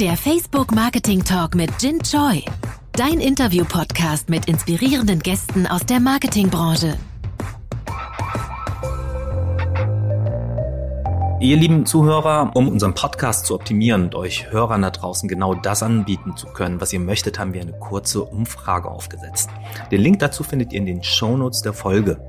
Der Facebook Marketing Talk mit Jin Choi. Dein Interview-Podcast mit inspirierenden Gästen aus der Marketingbranche. Ihr lieben Zuhörer, um unseren Podcast zu optimieren und euch Hörern da draußen genau das anbieten zu können, was ihr möchtet, haben wir eine kurze Umfrage aufgesetzt. Den Link dazu findet ihr in den Shownotes der Folge.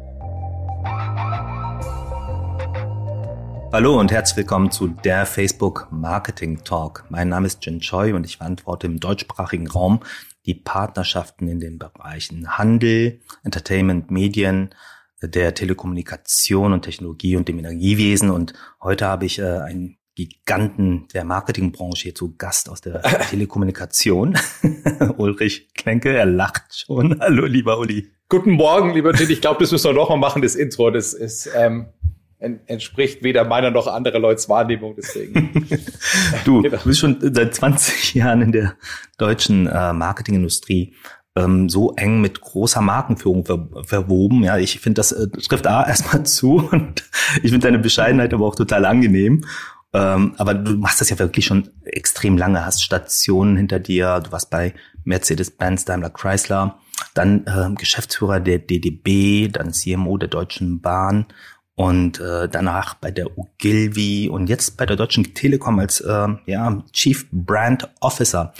Hallo und herzlich willkommen zu der Facebook Marketing Talk. Mein Name ist Jin Choi und ich verantworte im deutschsprachigen Raum die Partnerschaften in den Bereichen Handel, Entertainment, Medien, der Telekommunikation und Technologie und dem Energiewesen. Und heute habe ich äh, einen Giganten der Marketingbranche hier zu Gast aus der Telekommunikation. Ulrich Klenke, er lacht schon. Hallo, lieber Uli. Guten Morgen, lieber Tim. Ich glaube, das müssen wir noch mal machen, das Intro. Das ist ähm, entspricht weder meiner noch anderer Leute Wahrnehmung. Deswegen. du, genau. bist schon seit 20 Jahren in der deutschen äh, Marketingindustrie ähm, so eng mit großer Markenführung ver verwoben. Ja, ich finde, das äh, trifft A erstmal zu und ich finde deine Bescheidenheit aber auch total angenehm. Ähm, aber du machst das ja wirklich schon extrem lange, hast Stationen hinter dir, du warst bei Mercedes-Benz, Daimler Chrysler, dann äh, Geschäftsführer der DDB, dann CMO der Deutschen Bahn und äh, danach bei der Ogilvy und jetzt bei der Deutschen Telekom als äh, ja, Chief Brand Officer.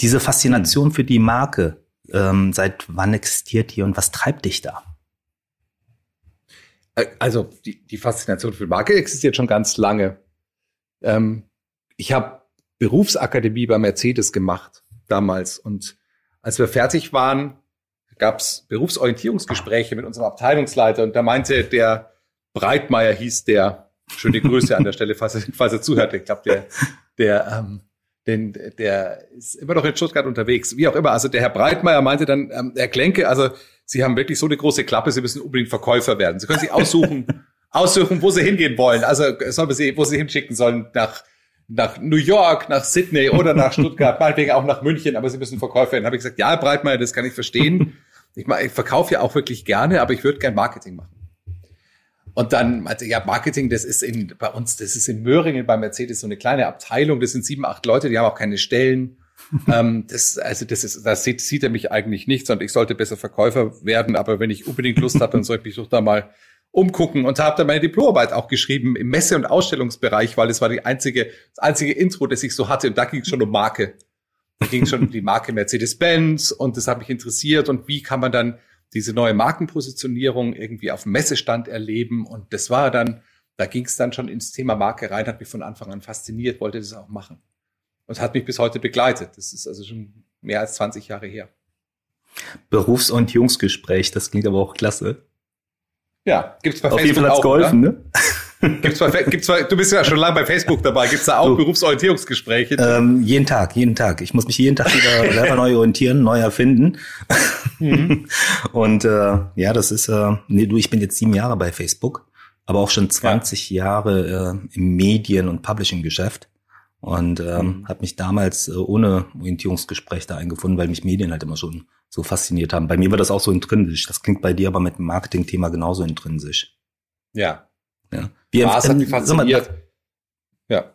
Diese Faszination für die Marke, ähm, seit wann existiert die und was treibt dich da? Äh, also die, die Faszination für Marke existiert schon ganz lange. Ähm, ich habe Berufsakademie bei Mercedes gemacht damals und als wir fertig waren, gab es Berufsorientierungsgespräche mit unserem Abteilungsleiter und da meinte der Breitmeier hieß der, schöne Grüße an der Stelle, falls er, falls er zuhört, ich glaube, der, der ähm, denn der ist immer noch in Stuttgart unterwegs. Wie auch immer. Also der Herr Breitmeier meinte dann, ähm, Herr Klenke, also Sie haben wirklich so eine große Klappe, Sie müssen unbedingt Verkäufer werden. Sie können sich aussuchen, aussuchen, wo Sie hingehen wollen. Also sollen wir Sie, wo Sie hinschicken sollen, nach, nach New York, nach Sydney oder nach Stuttgart, meinetwegen auch nach München, aber Sie müssen Verkäufer werden. Habe ich gesagt, ja, Herr Breitmeier, das kann ich verstehen. Ich, ich verkaufe ja auch wirklich gerne, aber ich würde gern Marketing machen. Und dann meinte ja, Marketing, das ist in, bei uns, das ist in Möhringen bei Mercedes so eine kleine Abteilung, das sind sieben, acht Leute, die haben auch keine Stellen. ähm, das, also das ist, das sieht, sieht er mich eigentlich nicht, sondern ich sollte besser Verkäufer werden, aber wenn ich unbedingt Lust habe, dann soll ich mich doch da mal umgucken. Und habe dann meine Diplomarbeit auch geschrieben im Messe- und Ausstellungsbereich, weil es war die einzige, das einzige Intro, das ich so hatte. Und da ging es schon um Marke. Da ging es schon um die Marke Mercedes-Benz. Und das hat mich interessiert. Und wie kann man dann diese neue Markenpositionierung irgendwie auf dem Messestand erleben. Und das war dann, da ging es dann schon ins Thema Marke rein, hat mich von Anfang an fasziniert, wollte das auch machen. Und hat mich bis heute begleitet. Das ist also schon mehr als 20 Jahre her. Berufs- und Jungsgespräch, das klingt aber auch klasse. Ja, gibt's bei Auf Facebook jeden Fall hat's geholfen, oder? ne? Gibt's bei, gibt's bei, du bist ja schon lange bei Facebook dabei. Gibt's da auch so, Berufsorientierungsgespräche? Ähm, jeden Tag, jeden Tag. Ich muss mich jeden Tag wieder selber neu orientieren, neu erfinden. Mhm. Und äh, ja, das ist, äh, nee, du, ich bin jetzt sieben Jahre bei Facebook, aber auch schon 20 ja. Jahre äh, im Medien- und Publishing-Geschäft. Und ähm, mhm. habe mich damals äh, ohne Orientierungsgespräch da eingefunden, weil mich Medien halt immer schon so fasziniert haben. Bei mir war das auch so intrinsisch. Das klingt bei dir aber mit dem Marketing-Thema genauso intrinsisch. Ja, ja. Wie Was hat mich fasziniert? ja.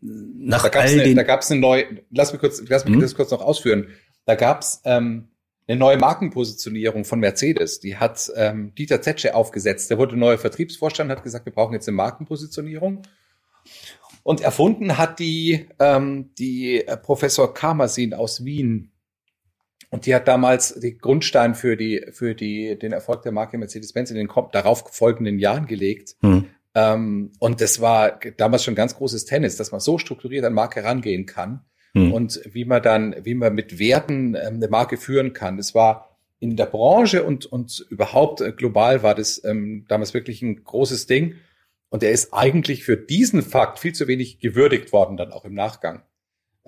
Nach da gab's all eine, da gab's eine neue, lass mich kurz, lass mich mhm. das kurz noch ausführen. Da gab's ähm, eine neue Markenpositionierung von Mercedes. Die hat ähm, Dieter Zetsche aufgesetzt. Der wurde neuer Vertriebsvorstand, hat gesagt, wir brauchen jetzt eine Markenpositionierung. Und erfunden hat die ähm, die äh, Professor Karmasin aus Wien. Und die hat damals den Grundstein für die, für die, den Erfolg der Marke Mercedes-Benz in den darauf folgenden Jahren gelegt. Mhm. Ähm, und das war damals schon ganz großes Tennis, dass man so strukturiert an Marke rangehen kann mhm. und wie man dann, wie man mit Werten ähm, eine Marke führen kann. Das war in der Branche und, und überhaupt äh, global war das ähm, damals wirklich ein großes Ding. Und er ist eigentlich für diesen Fakt viel zu wenig gewürdigt worden, dann auch im Nachgang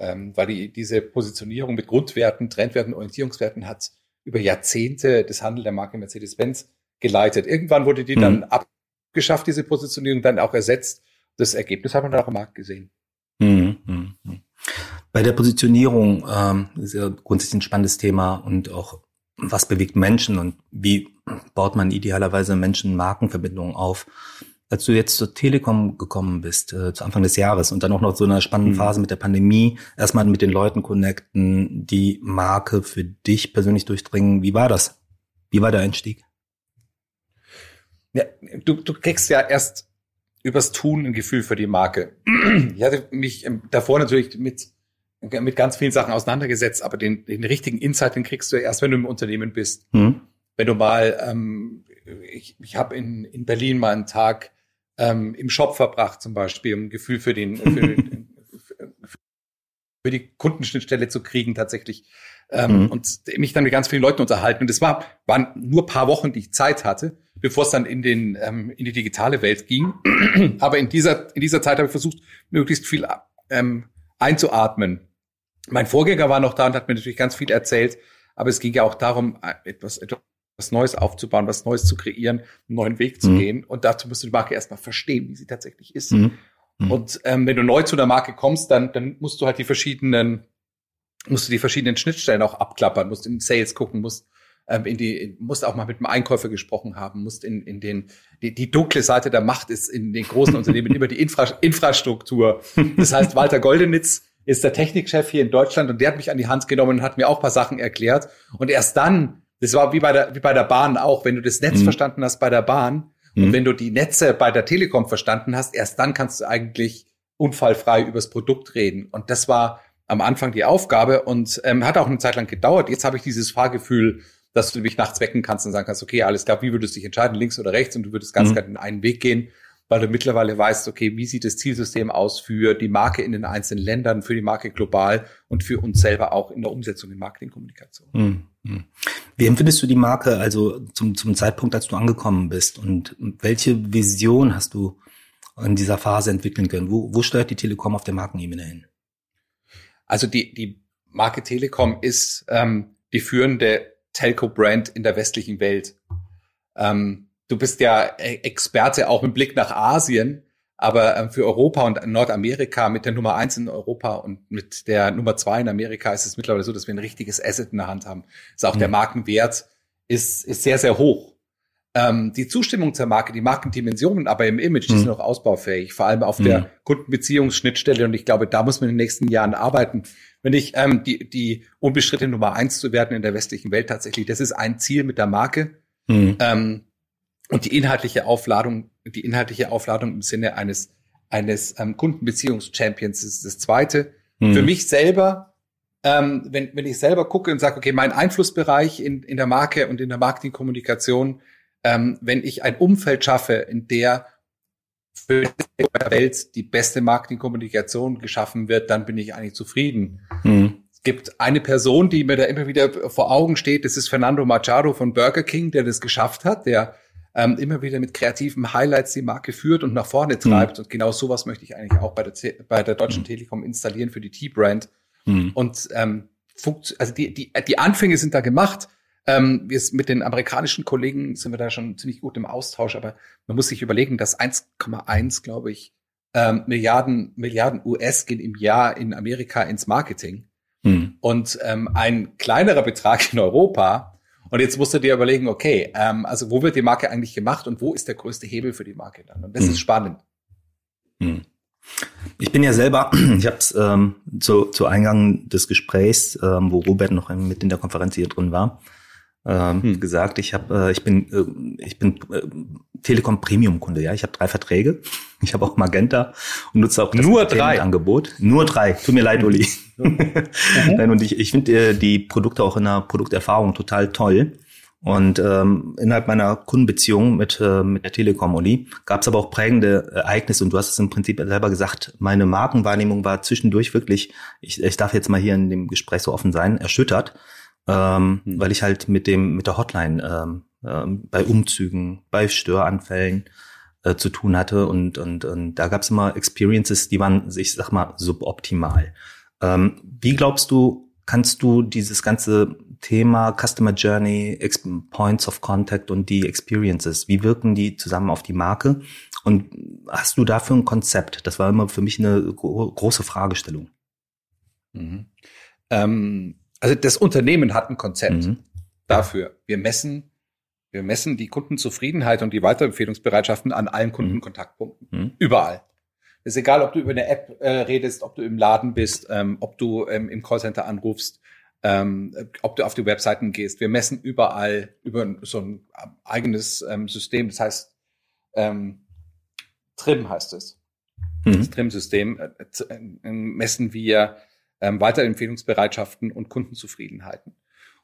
ähm, weil die, diese Positionierung mit Grundwerten, Trendwerten, Orientierungswerten hat über Jahrzehnte das Handel der Marke Mercedes-Benz geleitet. Irgendwann wurde die mhm. dann abgeschafft, diese Positionierung, dann auch ersetzt. Das Ergebnis hat man dann auch im Markt gesehen. Mhm. Mhm. Bei der Positionierung ähm, ist ja grundsätzlich ein spannendes Thema und auch was bewegt Menschen und wie baut man idealerweise Menschen-Markenverbindungen auf. Als du jetzt zur Telekom gekommen bist, äh, zu Anfang des Jahres und dann auch noch so einer spannenden mhm. Phase mit der Pandemie, erstmal mit den Leuten connecten, die Marke für dich persönlich durchdringen. Wie war das? Wie war der Einstieg? Ja, du, du kriegst ja erst übers Tun ein Gefühl für die Marke. Ich hatte mich ähm, davor natürlich mit, mit ganz vielen Sachen auseinandergesetzt, aber den, den richtigen Insight, den kriegst du erst, wenn du im Unternehmen bist. Mhm. Wenn du mal, ähm, ich, ich habe in, in Berlin mal einen Tag ähm, im Shop verbracht zum Beispiel, um ein Gefühl für den, für, für die Kundenschnittstelle zu kriegen tatsächlich ähm, mhm. und mich dann mit ganz vielen Leuten unterhalten. Und es war, waren nur paar Wochen, die ich Zeit hatte, bevor es dann in den ähm, in die digitale Welt ging. Aber in dieser in dieser Zeit habe ich versucht, möglichst viel ähm, einzuatmen. Mein Vorgänger war noch da und hat mir natürlich ganz viel erzählt, aber es ging ja auch darum, etwas, etwas Neues aufzubauen, was Neues zu kreieren, einen neuen Weg zu mhm. gehen. Und dazu musst du die Marke erstmal verstehen, wie sie tatsächlich ist. Mhm. mhm. Und ähm, wenn du neu zu der Marke kommst, dann, dann musst du halt die verschiedenen musst du die verschiedenen Schnittstellen auch abklappern, musst in Sales gucken, musst ähm, in die, musst auch mal mit dem Einkäufer gesprochen haben, musst in, in den, die, die dunkle Seite der Macht ist in den großen Unternehmen immer die Infra Infrastruktur. Das heißt, Walter Goldenitz ist der Technikchef hier in Deutschland und der hat mich an die Hand genommen und hat mir auch ein paar Sachen erklärt. Und erst dann, das war wie bei der, wie bei der Bahn auch, wenn du das Netz mhm. verstanden hast bei der Bahn mhm. und wenn du die Netze bei der Telekom verstanden hast, erst dann kannst du eigentlich unfallfrei übers Produkt reden. Und das war am Anfang die Aufgabe und ähm, hat auch eine Zeit lang gedauert. Jetzt habe ich dieses Fahrgefühl, dass du mich nachts wecken kannst und sagen kannst, okay, alles klar, wie würdest du dich entscheiden, links oder rechts? Und du würdest ganz mhm. klar in einen Weg gehen, weil du mittlerweile weißt, okay, wie sieht das Zielsystem aus für die Marke in den einzelnen Ländern, für die Marke global und für uns selber auch in der Umsetzung in Marketingkommunikation. Mhm. Wie empfindest du die Marke also zum, zum Zeitpunkt, als du angekommen bist? Und welche Vision hast du in dieser Phase entwickeln können? Wo, wo steuert die Telekom auf der Markenebene hin? Also die, die Marke Telekom ist ähm, die führende Telco-Brand in der westlichen Welt. Ähm, du bist ja e-, Experte auch mit Blick nach Asien, aber ähm, für Europa und Nordamerika mit der Nummer eins in Europa und mit der Nummer zwei in Amerika ist es mittlerweile so, dass wir ein richtiges Asset in der Hand haben. Ist auch mhm. der Markenwert ist, ist sehr, sehr hoch. Ähm, die Zustimmung zur Marke, die Markendimensionen, aber im Image, die mhm. sind noch ausbaufähig, vor allem auf mhm. der Kundenbeziehungsschnittstelle. Und ich glaube, da muss man in den nächsten Jahren arbeiten. Wenn ich ähm, die, die unbestrittene Nummer eins zu werden in der westlichen Welt tatsächlich, das ist ein Ziel mit der Marke. Mhm. Ähm, und die inhaltliche Aufladung, die inhaltliche Aufladung im Sinne eines eines ähm, Kundenbeziehungschampions ist das zweite. Mhm. Für mich selber, ähm, wenn, wenn ich selber gucke und sage, okay, mein Einflussbereich in, in der Marke und in der Marketingkommunikation ähm, wenn ich ein Umfeld schaffe, in der für die Welt die beste Marketingkommunikation geschaffen wird, dann bin ich eigentlich zufrieden. Mhm. Es gibt eine Person, die mir da immer wieder vor Augen steht, das ist Fernando Machado von Burger King, der das geschafft hat, der ähm, immer wieder mit kreativen Highlights die Marke führt und nach vorne treibt. Mhm. Und genau sowas möchte ich eigentlich auch bei der, bei der Deutschen mhm. Telekom installieren für die T-Brand. Mhm. Und ähm, also die, die, die Anfänge sind da gemacht. Ähm, wir mit den amerikanischen Kollegen sind wir da schon ziemlich gut im Austausch, aber man muss sich überlegen, dass 1,1, glaube ich, ähm, Milliarden, Milliarden US gehen im Jahr in Amerika ins Marketing. Hm. Und ähm, ein kleinerer Betrag in Europa. Und jetzt musst du dir überlegen, okay, ähm, also wo wird die Marke eigentlich gemacht und wo ist der größte Hebel für die Marke dann? Und das hm. ist spannend. Hm. Ich bin ja selber, ich habe es ähm, zu, zu Eingang des Gesprächs, ähm, wo Robert noch mit in der Konferenz hier drin war, ähm, hm. gesagt, ich habe, äh, ich bin, äh, ich bin äh, Telekom Premium Kunde, ja, ich habe drei Verträge, ich habe auch Magenta und nutze auch das nur drei Angebot, nur drei. Tut mir leid, Uli. Mhm. Nein, und ich, ich finde äh, die Produkte auch in der Produkterfahrung total toll. Und ähm, innerhalb meiner Kundenbeziehung mit, äh, mit der Telekom, Uli, gab es aber auch prägende Ereignisse und du hast es im Prinzip selber gesagt, meine Markenwahrnehmung war zwischendurch wirklich, ich, ich darf jetzt mal hier in dem Gespräch so offen sein, erschüttert ähm, mhm. weil ich halt mit dem mit der Hotline ähm, ähm, bei Umzügen, bei Störanfällen äh, zu tun hatte und und, und da gab es immer Experiences, die waren, ich sag mal, suboptimal. Ähm, wie glaubst du, kannst du dieses ganze Thema Customer Journey, Points of Contact und die Experiences, wie wirken die zusammen auf die Marke? Und hast du dafür ein Konzept? Das war immer für mich eine große Fragestellung. Mhm. Ähm, also das Unternehmen hat ein Konzept mhm. dafür. Wir messen wir messen die Kundenzufriedenheit und die Weiterempfehlungsbereitschaften an allen Kundenkontaktpunkten. Mhm. Überall. Ist egal, ob du über eine App äh, redest, ob du im Laden bist, ähm, ob du ähm, im Callcenter anrufst, ähm, ob du auf die Webseiten gehst. Wir messen überall über so ein eigenes ähm, System. Das heißt, ähm, Trim heißt es. Mhm. Das Trim-System äh, äh, messen wir ähm, Weiterempfehlungsbereitschaften und Kundenzufriedenheiten.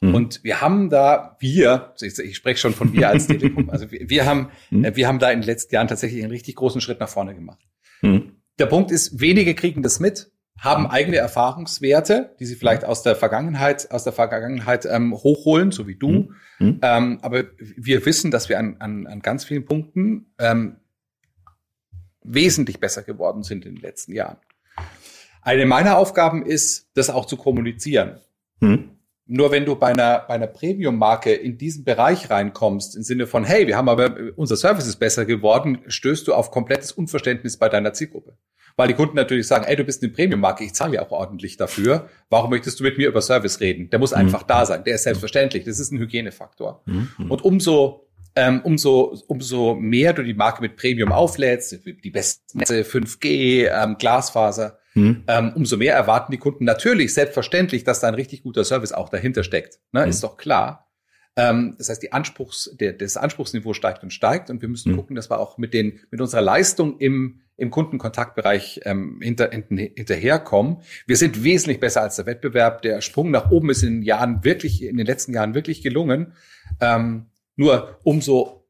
Mhm. Und wir haben da, wir, ich, ich spreche schon von wir als Telekom, also wir, wir haben, mhm. äh, wir haben da in den letzten Jahren tatsächlich einen richtig großen Schritt nach vorne gemacht. Mhm. Der Punkt ist, wenige kriegen das mit, haben mhm. eigene Erfahrungswerte, die sie vielleicht aus der Vergangenheit, aus der Vergangenheit ähm, hochholen, so wie du. Mhm. mhm. Ähm, aber wir wissen, dass wir an, an, an ganz vielen Punkten ähm, wesentlich besser geworden sind in den letzten Jahren. Eine meiner Aufgaben ist, das auch zu kommunizieren. Mhm. Nur wenn du bei einer, bei einer Premium-Marke in diesen Bereich reinkommst, im Sinne von, hey, wir haben aber, unser Service ist besser geworden, stößt du auf komplettes Unverständnis bei deiner Zielgruppe. Weil die Kunden natürlich sagen, ey, du bist eine Premium-Marke, ich zahle ja auch ordentlich dafür. Warum möchtest du mit mir über Service reden? Der muss mhm. einfach da sein. Der ist selbstverständlich. Das ist ein Hygienefaktor. Mhm. Und umso, ähm, umso, umso mehr du die Marke mit Premium auflädst, die besten Netze, 5G, ähm, Glasfaser, hm. Ähm, umso mehr erwarten die Kunden natürlich selbstverständlich, dass da ein richtig guter Service auch dahinter steckt. Ne? Hm. Ist doch klar. Ähm, das heißt, die Anspruchs, der, das Anspruchsniveau steigt und steigt und wir müssen hm. gucken, dass wir auch mit den, mit unserer Leistung im, im Kundenkontaktbereich ähm, hinter, hinter, hinterherkommen. Wir sind wesentlich besser als der Wettbewerb. Der Sprung nach oben ist in den Jahren wirklich, in den letzten Jahren wirklich gelungen. Ähm, nur umso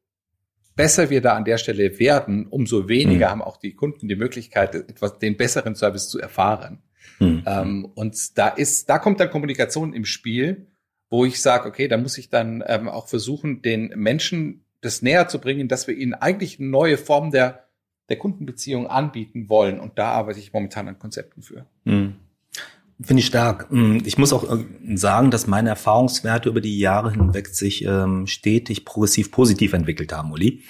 besser wir da an der Stelle werden, umso weniger mhm. haben auch die Kunden die Möglichkeit, etwas, den besseren Service zu erfahren. Mhm. Ähm, und da ist, da kommt dann Kommunikation im Spiel, wo ich sage, okay, da muss ich dann ähm, auch versuchen, den Menschen das näher zu bringen, dass wir ihnen eigentlich eine neue Form der, der Kundenbeziehung anbieten wollen. Und da arbeite ich momentan an Konzepten für. Mhm. Finde ich stark. Mm, ich muss auch äh, sagen, dass meine Erfahrungswerte über die Jahre hinweg sich ähm, stetig progressiv positiv entwickelt haben, Uli.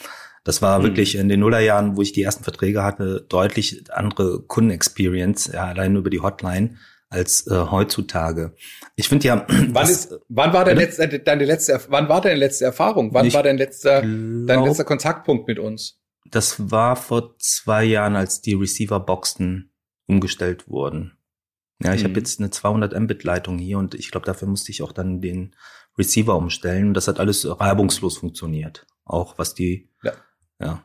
Das war mhm. wirklich in den Nullerjahren, wo ich die ersten Verträge hatte, deutlich andere Kundenexperience, ja, allein über die Hotline als äh, heutzutage. Ich finde ja. Wann ist, wann war deine letzte, deine letzte, wann war deine letzte Erfahrung? Wann war dein letzter, glaub, dein letzter Kontaktpunkt mit uns? Das war vor zwei Jahren, als die Receiver-Boxen umgestellt wurden. Ja, ich mhm. habe jetzt eine 200 Mbit Leitung hier und ich glaube, dafür musste ich auch dann den Receiver umstellen. Und das hat alles reibungslos funktioniert. Auch was die, ja. ja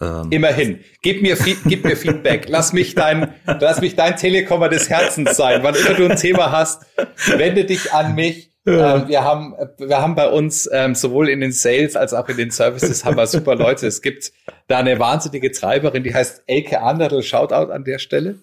ähm, Immerhin. Gib mir, gib mir Feedback. Lass mich dein, lass mich dein Telekommer des Herzens sein. Wann immer du ein Thema hast, wende dich an mich. Ähm, wir haben, wir haben bei uns ähm, sowohl in den Sales als auch in den Services haben wir super Leute. Es gibt da eine wahnsinnige Treiberin, die heißt Elke Anderl. Shoutout an der Stelle.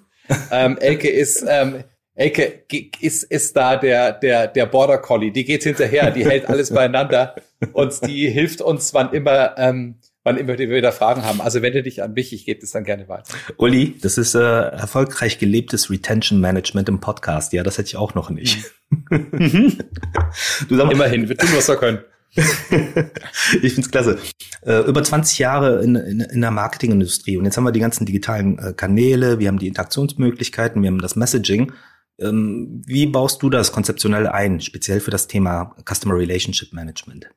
Ähm, Elke ist, ähm, Elke ist, ist da der, der, der Border Collie. Die geht hinterher, die hält alles beieinander und die hilft uns, wann immer, ähm, wann immer wir wieder Fragen haben. Also wende dich an mich, ich gebe das dann gerne weiter. Uli, das ist äh, erfolgreich gelebtes Retention Management im Podcast. Ja, das hätte ich auch noch nicht. Mhm. du sag mal, Immerhin, wir tun, was wir können. ich find's klasse. Äh, über 20 Jahre in, in, in der Marketingindustrie und jetzt haben wir die ganzen digitalen äh, Kanäle, wir haben die Interaktionsmöglichkeiten, wir haben das Messaging. Ähm, wie baust du das konzeptionell ein, speziell für das Thema Customer Relationship Management?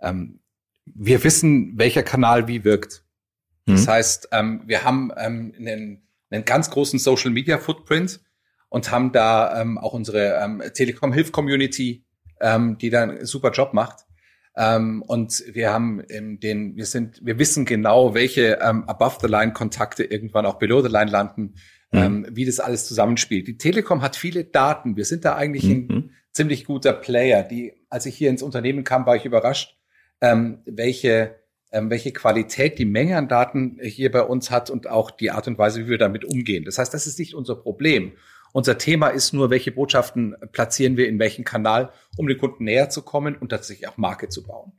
Ähm, wir wissen, welcher Kanal wie wirkt. Das hm. heißt, ähm, wir haben ähm, einen, einen ganz großen Social Media Footprint und haben da ähm, auch unsere ähm, Telekom Hilf Community ähm, die da einen super Job macht. Ähm, und wir haben ähm, den, wir sind, wir wissen genau, welche ähm, Above-the-Line-Kontakte irgendwann auch Below-the-Line landen, mhm. ähm, wie das alles zusammenspielt. Die Telekom hat viele Daten. Wir sind da eigentlich mhm. ein ziemlich guter Player. Die, als ich hier ins Unternehmen kam, war ich überrascht, ähm, welche ähm, welche Qualität die Menge an Daten hier bei uns hat und auch die Art und Weise, wie wir damit umgehen. Das heißt, das ist nicht unser Problem. Unser Thema ist nur, welche Botschaften platzieren wir in welchen Kanal, um den Kunden näher zu kommen und tatsächlich auch Marke zu bauen.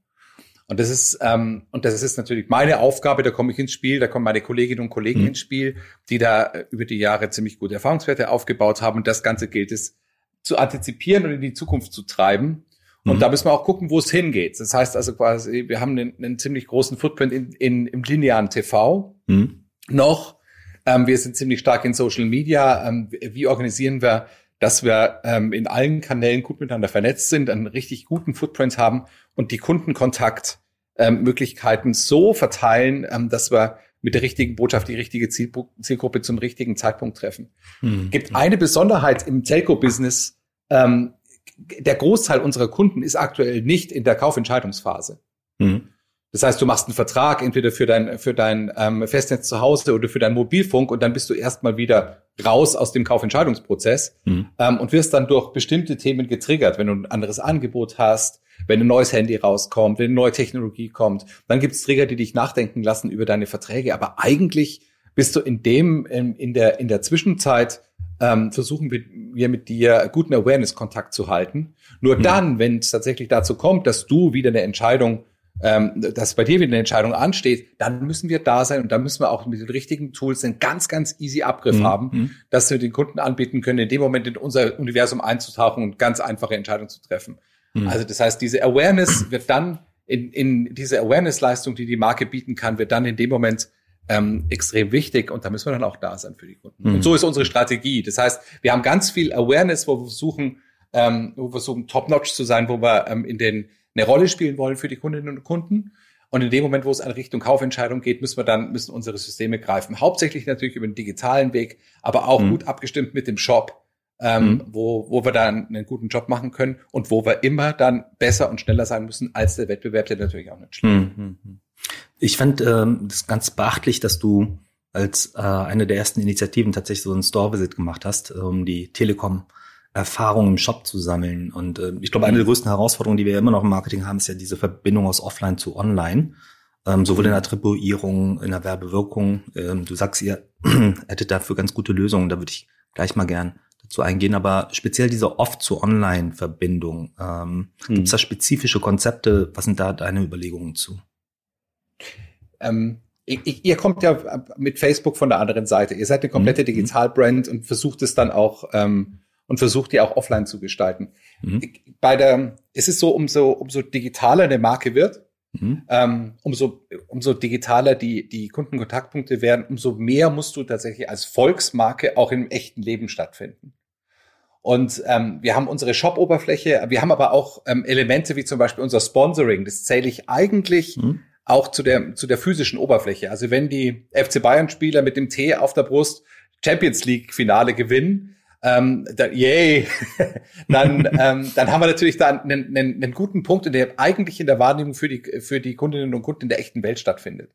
Und das ist ähm, und das ist natürlich meine Aufgabe. Da komme ich ins Spiel, da kommen meine Kolleginnen und Kollegen mhm. ins Spiel, die da äh, über die Jahre ziemlich gute Erfahrungswerte aufgebaut haben. Und das Ganze gilt es zu antizipieren und in die Zukunft zu treiben. Und mhm. da müssen wir auch gucken, wo es hingeht. Das heißt also quasi, wir haben einen, einen ziemlich großen Footprint in, in, im linearen TV mhm. noch. Ähm, wir sind ziemlich stark in Social Media. Ähm, wie organisieren wir dass wir ähm, in allen Kanälen gut miteinander vernetzt sind, einen richtig guten Footprint haben und die Kundenkontaktmöglichkeiten ähm, so verteilen, ähm, dass wir mit der richtigen Botschaft die richtige Zielgruppe zum richtigen Zeitpunkt treffen. Mhm. Gibt eine Besonderheit im Telco-Business. Ähm, der Großteil unserer Kunden ist aktuell nicht in der Kaufentscheidungsphase. Mhm. Das heißt, du machst einen Vertrag entweder für dein, für dein ähm, Festnetz zu Hause oder für deinen Mobilfunk und dann bist du erstmal wieder raus aus dem Kaufentscheidungsprozess mhm. ähm, und wirst dann durch bestimmte Themen getriggert, wenn du ein anderes Angebot hast, wenn ein neues Handy rauskommt, wenn eine neue Technologie kommt, dann gibt es Trigger, die dich nachdenken lassen über deine Verträge. Aber eigentlich bist du in dem, in, in der, in der Zwischenzeit ähm, versuchen wir, wir mit dir guten Awareness-Kontakt zu halten. Nur mhm. dann, wenn es tatsächlich dazu kommt, dass du wieder eine Entscheidung ähm, dass bei dir wieder eine Entscheidung ansteht, dann müssen wir da sein und dann müssen wir auch mit den richtigen Tools einen ganz, ganz easy Abgriff mhm. haben, mhm. dass wir den Kunden anbieten können, in dem Moment in unser Universum einzutauchen und ganz einfache Entscheidungen zu treffen. Mhm. Also das heißt, diese Awareness wird dann in, in diese Awareness-Leistung, die die Marke bieten kann, wird dann in dem Moment ähm, extrem wichtig und da müssen wir dann auch da sein für die Kunden. Mhm. Und so ist unsere Strategie. Das heißt, wir haben ganz viel Awareness, wo wir versuchen, ähm, wo wir versuchen, top-notch zu sein, wo wir ähm, in den eine Rolle spielen wollen für die Kundinnen und Kunden. Und in dem Moment, wo es in Richtung Kaufentscheidung geht, müssen wir dann, müssen unsere Systeme greifen. Hauptsächlich natürlich über den digitalen Weg, aber auch mhm. gut abgestimmt mit dem Shop, ähm, mhm. wo, wo wir dann einen guten Job machen können und wo wir immer dann besser und schneller sein müssen als der Wettbewerb, der natürlich auch nicht schlägt. Mhm. Ich fand ähm, das ganz beachtlich, dass du als äh, eine der ersten Initiativen tatsächlich so einen Store-Visit gemacht hast, um die Telekom Erfahrung im Shop zu sammeln. Und äh, ich glaube, eine der größten Herausforderungen, die wir immer noch im Marketing haben, ist ja diese Verbindung aus Offline zu Online. Ähm, sowohl in der Attribuierung, in der Werbewirkung. Ähm, du sagst, ihr hättet dafür ganz gute Lösungen. Da würde ich gleich mal gern dazu eingehen. Aber speziell diese Off- zu Online-Verbindung. Ähm, hm. Gibt es da spezifische Konzepte? Was sind da deine Überlegungen zu? Ähm, ihr kommt ja mit Facebook von der anderen Seite. Ihr seid eine komplette mhm. Digitalbrand und versucht es dann auch ähm, und versucht die auch offline zu gestalten. Mhm. Bei der, es ist so, umso, umso digitaler eine Marke wird, mhm. ähm, umso, umso digitaler die, die Kundenkontaktpunkte werden, umso mehr musst du tatsächlich als Volksmarke auch im echten Leben stattfinden. Und ähm, wir haben unsere Shop-Oberfläche, wir haben aber auch ähm, Elemente wie zum Beispiel unser Sponsoring. Das zähle ich eigentlich mhm. auch zu der, zu der physischen Oberfläche. Also wenn die FC Bayern-Spieler mit dem T auf der Brust Champions League-Finale gewinnen, ähm, da, yay, dann, ähm, dann haben wir natürlich da einen, einen, einen guten Punkt, in der eigentlich in der Wahrnehmung für die, für die Kundinnen und Kunden in der echten Welt stattfindet.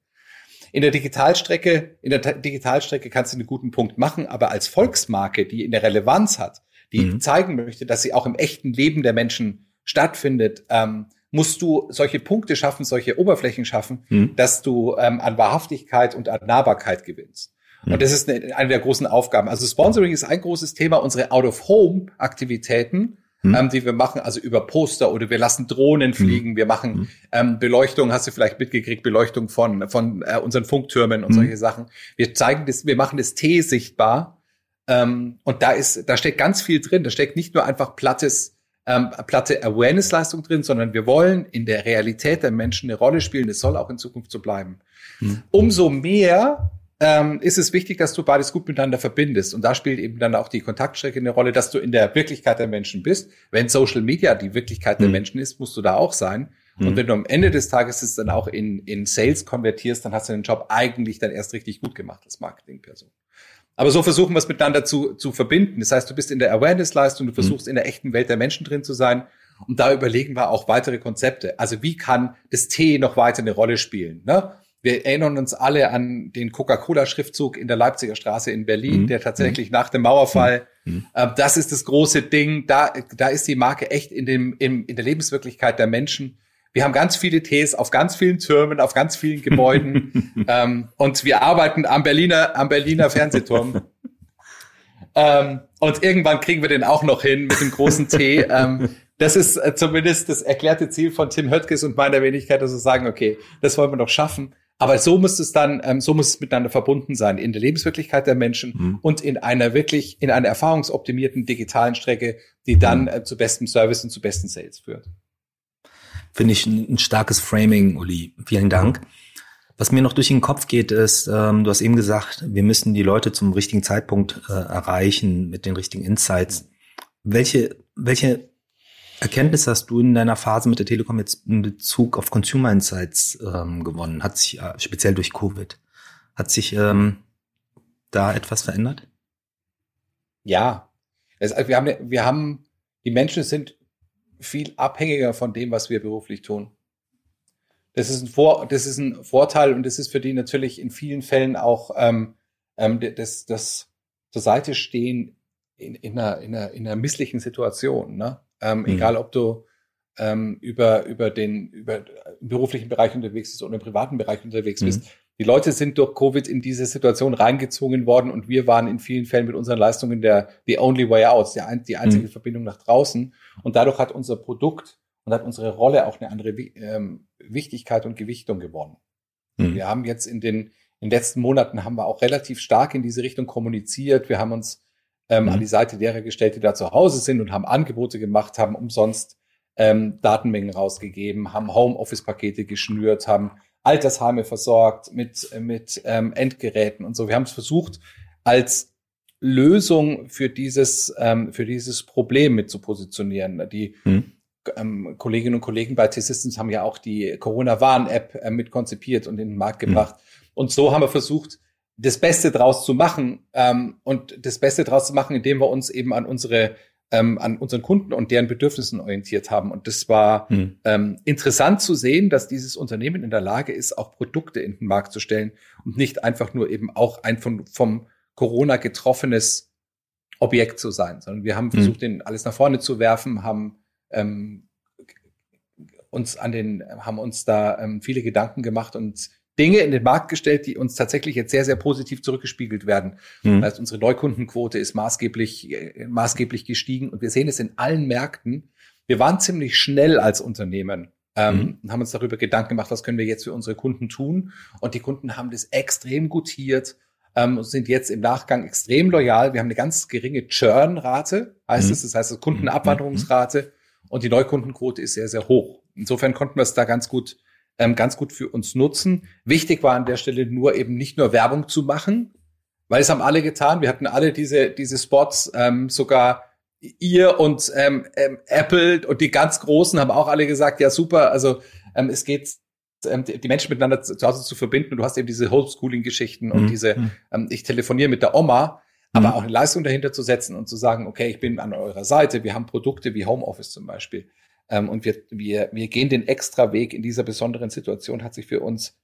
In der Digitalstrecke, in der Digitalstrecke kannst du einen guten Punkt machen, aber als Volksmarke, die in der Relevanz hat, die mhm. zeigen möchte, dass sie auch im echten Leben der Menschen stattfindet, ähm, musst du solche Punkte schaffen, solche Oberflächen schaffen, mhm. dass du ähm, an Wahrhaftigkeit und an Nahbarkeit gewinnst. Und das ist eine, eine der großen Aufgaben. Also Sponsoring ist ein großes Thema. Unsere Out-of-Home-Aktivitäten, hm. ähm, die wir machen, also über Poster oder wir lassen Drohnen fliegen, hm. wir machen hm. ähm, Beleuchtung, hast du vielleicht mitgekriegt, Beleuchtung von, von äh, unseren Funktürmen und hm. solche Sachen. Wir zeigen das, wir machen das T sichtbar. Ähm, und da ist, da steckt ganz viel drin. Da steckt nicht nur einfach plattes, ähm, platte Awareness-Leistung drin, sondern wir wollen in der Realität der Menschen eine Rolle spielen. Das soll auch in Zukunft so bleiben. Hm. Umso mehr ähm, ist es wichtig, dass du beides gut miteinander verbindest. Und da spielt eben dann auch die Kontaktstrecke eine Rolle, dass du in der Wirklichkeit der Menschen bist. Wenn Social Media die Wirklichkeit mhm. der Menschen ist, musst du da auch sein. Mhm. Und wenn du am Ende des Tages es dann auch in, in Sales konvertierst, dann hast du den Job eigentlich dann erst richtig gut gemacht als Marketingperson. Aber so versuchen wir es miteinander zu, zu verbinden. Das heißt, du bist in der Awareness-Leistung, du versuchst mhm. in der echten Welt der Menschen drin zu sein. Und da überlegen wir auch weitere Konzepte. Also wie kann das T noch weiter eine Rolle spielen? Ne? Wir erinnern uns alle an den Coca-Cola-Schriftzug in der Leipziger Straße in Berlin, mhm. der tatsächlich mhm. nach dem Mauerfall, mhm. äh, das ist das große Ding. Da, da ist die Marke echt in, dem, in, in der Lebenswirklichkeit der Menschen. Wir haben ganz viele Ts auf ganz vielen Türmen, auf ganz vielen Gebäuden. ähm, und wir arbeiten am Berliner, am Berliner Fernsehturm. ähm, und irgendwann kriegen wir den auch noch hin mit dem großen T. Ähm, das ist äh, zumindest das erklärte Ziel von Tim Höttges und meiner Wenigkeit, dass wir sagen, okay, das wollen wir noch schaffen. Aber so muss es dann, ähm, so muss es miteinander verbunden sein in der Lebenswirklichkeit der Menschen mhm. und in einer wirklich, in einer erfahrungsoptimierten digitalen Strecke, die dann mhm. äh, zu bestem Service und zu besten Sales führt. Finde ich ein, ein, starkes Framing, Uli. Vielen Dank. Was mir noch durch den Kopf geht, ist, ähm, du hast eben gesagt, wir müssen die Leute zum richtigen Zeitpunkt äh, erreichen mit den richtigen Insights. welche, welche Erkenntnis hast du in deiner Phase mit der Telekom jetzt in Bezug auf Consumer Insights ähm, gewonnen? Hat sich äh, speziell durch Covid, hat sich ähm, da etwas verändert? Ja, also wir haben, wir haben, die Menschen sind viel abhängiger von dem, was wir beruflich tun. Das ist ein, Vor, das ist ein Vorteil und das ist für die natürlich in vielen Fällen auch ähm, ähm, das, das zur Seite stehen in, in, einer, in, einer, in einer misslichen Situation. Ne? Ähm, mhm. Egal, ob du ähm, über, über den über im beruflichen Bereich unterwegs bist oder im privaten Bereich unterwegs mhm. bist. Die Leute sind durch Covid in diese Situation reingezwungen worden und wir waren in vielen Fällen mit unseren Leistungen der the only way out, die, ein, die einzige mhm. Verbindung nach draußen. Und dadurch hat unser Produkt und hat unsere Rolle auch eine andere ähm, Wichtigkeit und Gewichtung gewonnen. Mhm. Wir haben jetzt in den, in den letzten Monaten haben wir auch relativ stark in diese Richtung kommuniziert. Wir haben uns ähm, mhm. an die Seite derer gestellt, die da zu Hause sind und haben Angebote gemacht, haben umsonst ähm, Datenmengen rausgegeben, haben Homeoffice-Pakete geschnürt, haben Altersheime versorgt mit, mit ähm, Endgeräten und so. Wir haben es versucht, als Lösung für dieses, ähm, für dieses Problem mit zu positionieren. Die mhm. ähm, Kolleginnen und Kollegen bei T-Systems haben ja auch die Corona-Warn-App äh, mit konzipiert und in den Markt mhm. gebracht. Mhm. Und so haben wir versucht, das Beste draus zu machen ähm, und das Beste draus zu machen, indem wir uns eben an unsere ähm, an unseren Kunden und deren Bedürfnissen orientiert haben. Und das war hm. ähm, interessant zu sehen, dass dieses Unternehmen in der Lage ist, auch Produkte in den Markt zu stellen und nicht einfach nur eben auch ein von, vom Corona getroffenes Objekt zu sein, sondern wir haben hm. versucht, den alles nach vorne zu werfen, haben ähm, uns an den, haben uns da ähm, viele Gedanken gemacht und Dinge in den Markt gestellt, die uns tatsächlich jetzt sehr, sehr positiv zurückgespiegelt werden. Mhm. Das heißt, unsere Neukundenquote ist maßgeblich, äh, maßgeblich gestiegen und wir sehen es in allen Märkten. Wir waren ziemlich schnell als Unternehmen ähm, mhm. und haben uns darüber Gedanken gemacht, was können wir jetzt für unsere Kunden tun. Und die Kunden haben das extrem gutiert ähm, und sind jetzt im Nachgang extrem loyal. Wir haben eine ganz geringe Churn-Rate, heißt mhm. es, das heißt Kundenabwanderungsrate mhm. und die Neukundenquote ist sehr, sehr hoch. Insofern konnten wir es da ganz gut ähm, ganz gut für uns nutzen. Wichtig war an der Stelle nur eben nicht nur Werbung zu machen, weil es haben alle getan. Wir hatten alle diese, diese Spots, ähm, sogar ihr und ähm, ähm, Apple und die ganz Großen haben auch alle gesagt, ja super, also ähm, es geht ähm, die Menschen miteinander zu Hause zu verbinden. Und du hast eben diese Homeschooling-Geschichten und mhm. diese, mhm. ähm, ich telefoniere mit der Oma, aber mhm. auch eine Leistung dahinter zu setzen und zu sagen, okay, ich bin an eurer Seite. Wir haben Produkte wie Homeoffice zum Beispiel. Ähm, und wir, wir, wir gehen den extra Weg in dieser besonderen Situation, hat sich für uns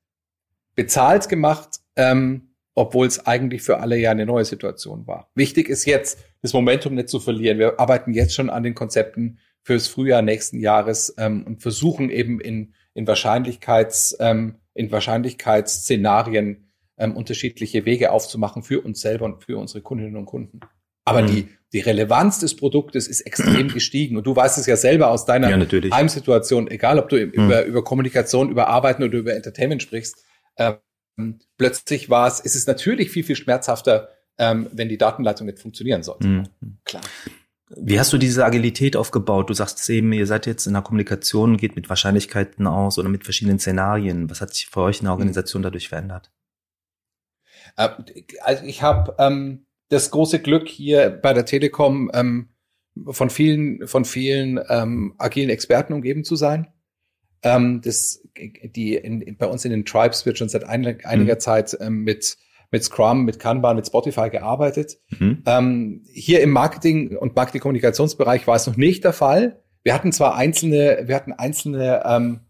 bezahlt gemacht, ähm, obwohl es eigentlich für alle ja eine neue Situation war. Wichtig ist jetzt, das Momentum nicht zu verlieren. Wir arbeiten jetzt schon an den Konzepten fürs Frühjahr nächsten Jahres ähm, und versuchen eben in, in Wahrscheinlichkeits, ähm, in Wahrscheinlichkeitsszenarien ähm, unterschiedliche Wege aufzumachen für uns selber und für unsere Kundinnen und Kunden. Aber mhm. die, die Relevanz des Produktes ist extrem gestiegen. Und du weißt es ja selber aus deiner ja, Heimsituation, egal ob du mhm. über, über Kommunikation, über Arbeiten oder über Entertainment sprichst. Ähm, plötzlich war es, ist es natürlich viel, viel schmerzhafter, ähm, wenn die Datenleitung nicht funktionieren sollte. Mhm. Klar. Wie hast du diese Agilität aufgebaut? Du sagst eben, ihr seid jetzt in der Kommunikation, geht mit Wahrscheinlichkeiten aus oder mit verschiedenen Szenarien. Was hat sich für euch in der Organisation dadurch verändert? Äh, also ich habe ähm, das große Glück hier bei der Telekom ähm, von vielen von vielen ähm, agilen Experten umgeben zu sein. Ähm, das die in, in, bei uns in den Tribes wird schon seit einiger, einiger mhm. Zeit ähm, mit mit Scrum, mit Kanban, mit Spotify gearbeitet. Mhm. Ähm, hier im Marketing und Marketing-Kommunikationsbereich war es noch nicht der Fall. Wir hatten zwar einzelne, wir hatten einzelne ähm,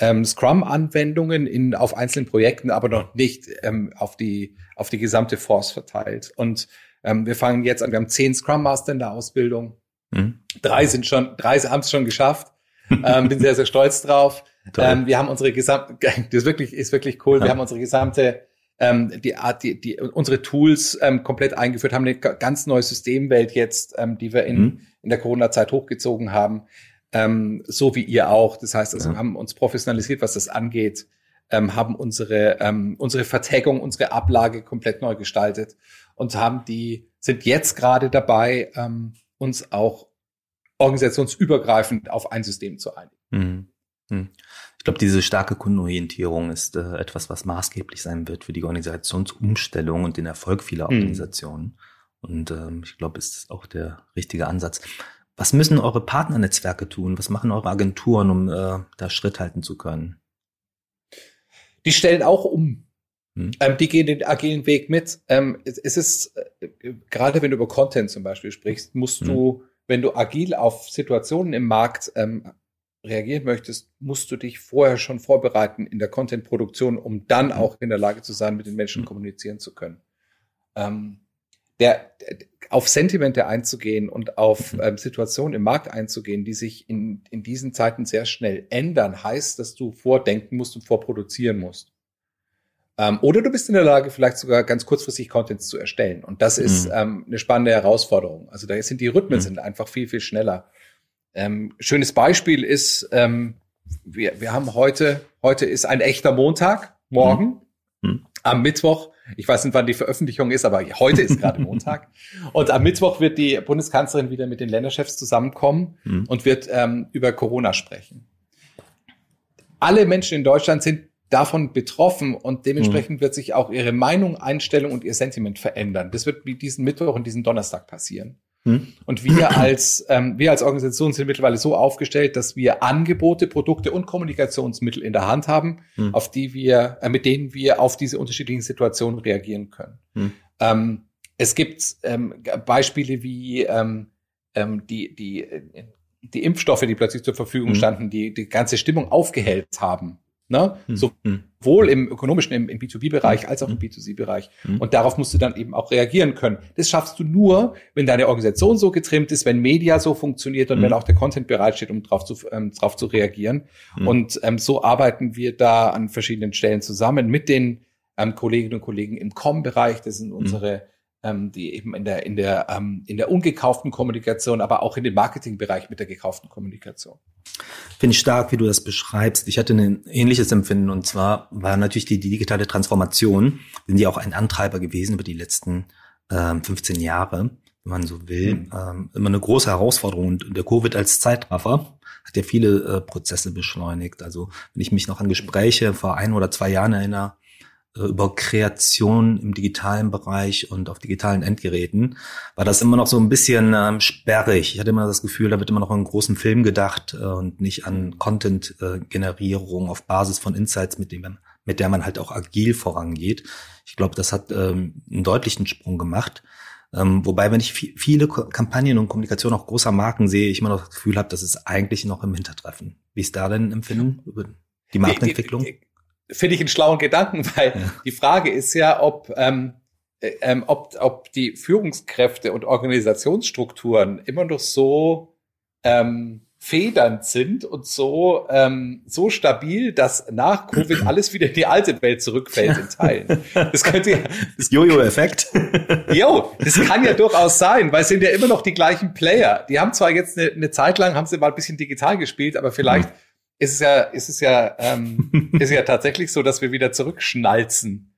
ähm, Scrum-Anwendungen in, auf einzelnen Projekten, aber noch nicht ähm, auf, die, auf die gesamte Force verteilt. Und ähm, wir fangen jetzt an, wir haben zehn Scrum Master in der Ausbildung. Mhm. Drei sind schon, drei haben es schon geschafft. ähm, bin sehr, sehr stolz drauf. Ähm, wir haben unsere gesamte, das ist wirklich, ist wirklich cool. Ja. Wir haben unsere gesamte, ähm, die Art, die, die, unsere Tools ähm, komplett eingeführt, haben eine ganz neue Systemwelt jetzt, ähm, die wir in, mhm. in der Corona-Zeit hochgezogen haben ähm, so wie ihr auch. Das heißt, also ja. wir haben uns professionalisiert, was das angeht, ähm, haben unsere ähm, unsere Vertagung, unsere Ablage komplett neu gestaltet und haben die sind jetzt gerade dabei, ähm, uns auch organisationsübergreifend auf ein System zu einigen. Mhm. Mhm. Ich glaube, diese starke Kundenorientierung ist äh, etwas, was maßgeblich sein wird für die Organisationsumstellung und den Erfolg vieler mhm. Organisationen. Und ähm, ich glaube, ist auch der richtige Ansatz. Was müssen eure Partnernetzwerke tun? Was machen eure Agenturen, um äh, da Schritt halten zu können? Die stellen auch um. Hm. Ähm, die gehen den agilen Weg mit. Ähm, es, es, ist, äh, gerade wenn du über Content zum Beispiel sprichst, musst hm. du, wenn du agil auf Situationen im Markt ähm, reagieren möchtest, musst du dich vorher schon vorbereiten in der Content-Produktion, um dann hm. auch in der Lage zu sein, mit den Menschen hm. kommunizieren zu können. Ähm, der, auf Sentimente einzugehen und auf mhm. ähm, Situationen im Markt einzugehen, die sich in, in diesen Zeiten sehr schnell ändern, heißt, dass du vordenken musst und vorproduzieren musst. Ähm, oder du bist in der Lage, vielleicht sogar ganz kurzfristig Contents zu erstellen. Und das ist mhm. ähm, eine spannende Herausforderung. Also da sind die Rhythmen mhm. sind einfach viel, viel schneller. Ähm, schönes Beispiel ist, ähm, wir, wir haben heute, heute ist ein echter Montag, morgen. Mhm. mhm. Am Mittwoch ich weiß nicht, wann die Veröffentlichung ist, aber heute ist gerade Montag. Und am Mittwoch wird die Bundeskanzlerin wieder mit den Länderchefs zusammenkommen mhm. und wird ähm, über Corona sprechen. Alle Menschen in Deutschland sind davon betroffen und dementsprechend mhm. wird sich auch ihre Meinung, Einstellung und ihr Sentiment verändern. Das wird diesen Mittwoch und diesen Donnerstag passieren. Hm. Und wir als, ähm, wir als Organisation sind mittlerweile so aufgestellt, dass wir Angebote, Produkte und Kommunikationsmittel in der Hand haben, hm. auf die wir, äh, mit denen wir auf diese unterschiedlichen Situationen reagieren können. Hm. Ähm, es gibt ähm, Beispiele wie ähm, ähm, die, die, die Impfstoffe, die plötzlich zur Verfügung hm. standen, die die ganze Stimmung aufgehellt haben. Ne? Hm. Sowohl im ökonomischen, im, im B2B-Bereich hm. als auch im B2C-Bereich. Hm. Und darauf musst du dann eben auch reagieren können. Das schaffst du nur, wenn deine Organisation so getrimmt ist, wenn Media so funktioniert und hm. wenn auch der Content bereitsteht, um drauf zu, ähm, drauf zu reagieren. Hm. Und ähm, so arbeiten wir da an verschiedenen Stellen zusammen mit den ähm, Kolleginnen und Kollegen im Com-Bereich. Das sind hm. unsere ähm, die eben in der in der ähm, in der ungekauften Kommunikation, aber auch in dem Marketingbereich mit der gekauften Kommunikation. Finde ich stark, wie du das beschreibst. Ich hatte ein ähnliches Empfinden und zwar war natürlich die, die digitale Transformation, sind ja auch ein Antreiber gewesen über die letzten ähm, 15 Jahre, wenn man so will. Mhm. Ähm, immer eine große Herausforderung und der Covid als Zeitraffer hat ja viele äh, Prozesse beschleunigt. Also wenn ich mich noch an Gespräche vor ein oder zwei Jahren erinnere, über Kreation im digitalen Bereich und auf digitalen Endgeräten, war das immer noch so ein bisschen ähm, sperrig. Ich hatte immer das Gefühl, da wird immer noch an einen großen Film gedacht äh, und nicht an Content-Generierung äh, auf Basis von Insights, mit dem mit der man halt auch agil vorangeht. Ich glaube, das hat ähm, einen deutlichen Sprung gemacht. Ähm, wobei, wenn ich viele Kampagnen und Kommunikation auch großer Marken sehe, ich immer noch das Gefühl habe, das ist eigentlich noch im Hintertreffen. Wie ist da denn Empfinden über die Markenentwicklung? Die, die, finde ich einen schlauen Gedanken, weil ja. die Frage ist ja, ob, ähm, äh, ähm, ob, ob die Führungskräfte und Organisationsstrukturen immer noch so ähm, federnd sind und so ähm, so stabil, dass nach Covid alles wieder in die alte Welt zurückfällt in Teilen. Das könnte ja das Jojo-Effekt. Jo, das kann ja durchaus sein, weil es sind ja immer noch die gleichen Player. Die haben zwar jetzt eine, eine Zeit lang haben sie mal ein bisschen digital gespielt, aber vielleicht mhm ist es ja, ist es ja, ähm, ist ja tatsächlich so, dass wir wieder zurückschnalzen.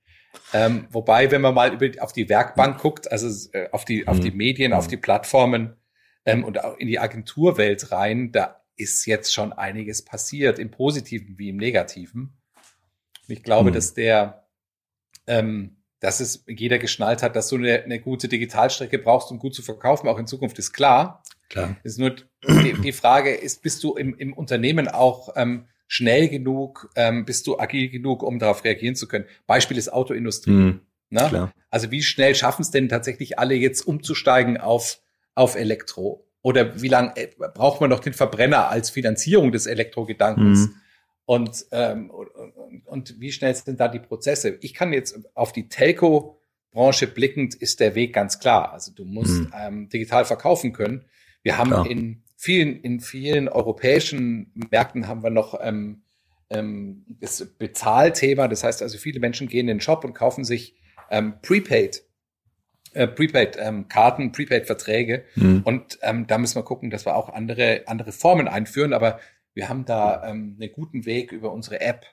Ähm, wobei, wenn man mal über, auf die Werkbank guckt, also äh, auf die, auf die mhm. Medien, auf mhm. die Plattformen ähm, und auch in die Agenturwelt rein, da ist jetzt schon einiges passiert, im Positiven wie im Negativen. Und ich glaube, mhm. dass der, ähm, dass es jeder geschnallt hat, dass du eine, eine gute Digitalstrecke brauchst, um gut zu verkaufen, auch in Zukunft ist klar. Klar. Ist nur die, die Frage ist, bist du im, im Unternehmen auch ähm, schnell genug, ähm, bist du agil genug, um darauf reagieren zu können? Beispiel ist Autoindustrie. Mhm. Ne? Klar. Also wie schnell schaffen es denn tatsächlich alle jetzt umzusteigen auf, auf Elektro? Oder wie lange äh, braucht man noch den Verbrenner als Finanzierung des Elektrogedankens? Mhm. Und, ähm, und, und wie schnell sind da die Prozesse? Ich kann jetzt auf die Telco-Branche blickend, ist der Weg ganz klar. Also du musst mhm. ähm, digital verkaufen können. Wir haben Klar. in vielen, in vielen europäischen Märkten haben wir noch ähm, ähm, das Bezahlthema. Das heißt also, viele Menschen gehen in den Shop und kaufen sich ähm, Prepaid. Äh, Prepaid-Karten, ähm, Prepaid-Verträge. Mhm. Und ähm, da müssen wir gucken, dass wir auch andere, andere Formen einführen. Aber wir haben da ähm, einen guten Weg über unsere App,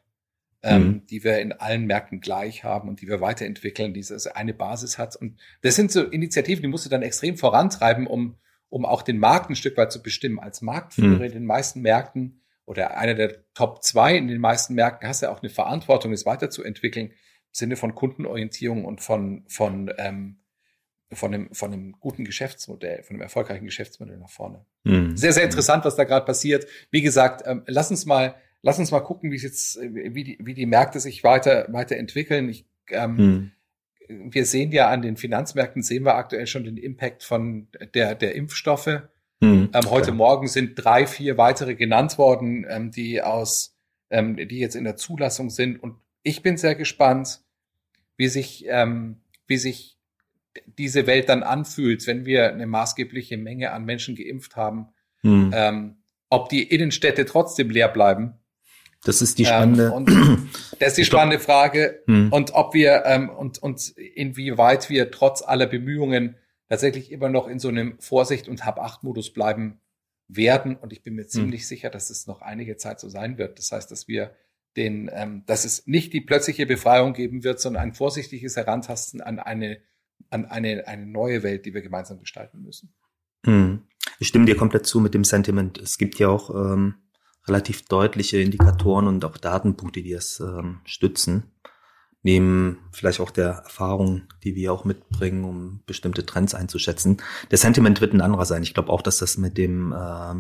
ähm, mhm. die wir in allen Märkten gleich haben und die wir weiterentwickeln, die eine Basis hat. Und das sind so Initiativen, die musst du dann extrem vorantreiben, um um auch den Markt ein Stück weit zu bestimmen. Als Marktführer mhm. in den meisten Märkten oder einer der Top zwei in den meisten Märkten hast du ja auch eine Verantwortung, es weiterzuentwickeln im Sinne von Kundenorientierung und von, von, ähm, von einem, von einem guten Geschäftsmodell, von einem erfolgreichen Geschäftsmodell nach vorne. Mhm. Sehr, sehr interessant, was da gerade passiert. Wie gesagt, ähm, lass uns mal, lass uns mal gucken, wie es jetzt, wie die, wie die Märkte sich weiter, weiterentwickeln. Ich, ähm, mhm. Wir sehen ja an den Finanzmärkten, sehen wir aktuell schon den Impact von der, der Impfstoffe. Mhm, ähm, heute Morgen sind drei, vier weitere genannt worden, ähm, die aus, ähm, die jetzt in der Zulassung sind. Und ich bin sehr gespannt, wie sich, ähm, wie sich diese Welt dann anfühlt, wenn wir eine maßgebliche Menge an Menschen geimpft haben. Mhm. Ähm, ob die Innenstädte trotzdem leer bleiben. Das ist die ähm, spannende. Ähm, das ist die spannende Frage. Hm. Und ob wir ähm, und und inwieweit wir trotz aller Bemühungen tatsächlich immer noch in so einem Vorsicht und Hab-Acht-Modus bleiben werden. Und ich bin mir hm. ziemlich hm. sicher, dass es noch einige Zeit so sein wird. Das heißt, dass wir den, ähm, dass es nicht die plötzliche Befreiung geben wird, sondern ein vorsichtiges Herantasten an eine, an eine, eine neue Welt, die wir gemeinsam gestalten müssen. Hm. Ich stimme dir komplett zu mit dem Sentiment. Es gibt ja auch ähm, relativ deutliche Indikatoren und auch Datenpunkte, die es ähm, stützen neben vielleicht auch der Erfahrung, die wir auch mitbringen, um bestimmte Trends einzuschätzen. Der Sentiment wird ein anderer sein. Ich glaube auch, dass das mit dem äh,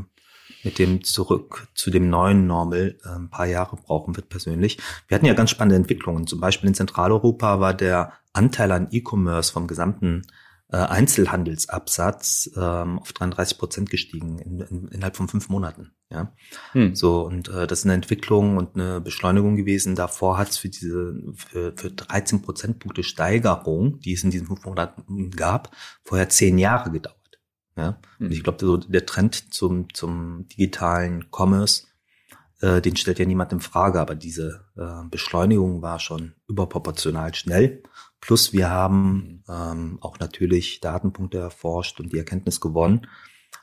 mit dem zurück zu dem neuen Normal äh, ein paar Jahre brauchen wird persönlich. Wir hatten ja ganz spannende Entwicklungen. Zum Beispiel in Zentraleuropa war der Anteil an E-Commerce vom gesamten äh, Einzelhandelsabsatz ähm, auf 33 Prozent gestiegen in, in, innerhalb von fünf Monaten. Ja, hm. so und äh, das ist eine Entwicklung und eine Beschleunigung gewesen. Davor hat es für diese für, für 13 Prozentpunkte Steigerung, die es in diesen fünf Monaten gab, vorher zehn Jahre gedauert. Ja, hm. und ich glaube, so der Trend zum zum digitalen Commerce äh, den stellt ja niemand in Frage, aber diese äh, Beschleunigung war schon überproportional schnell. Plus wir haben ähm, auch natürlich Datenpunkte erforscht und die Erkenntnis gewonnen,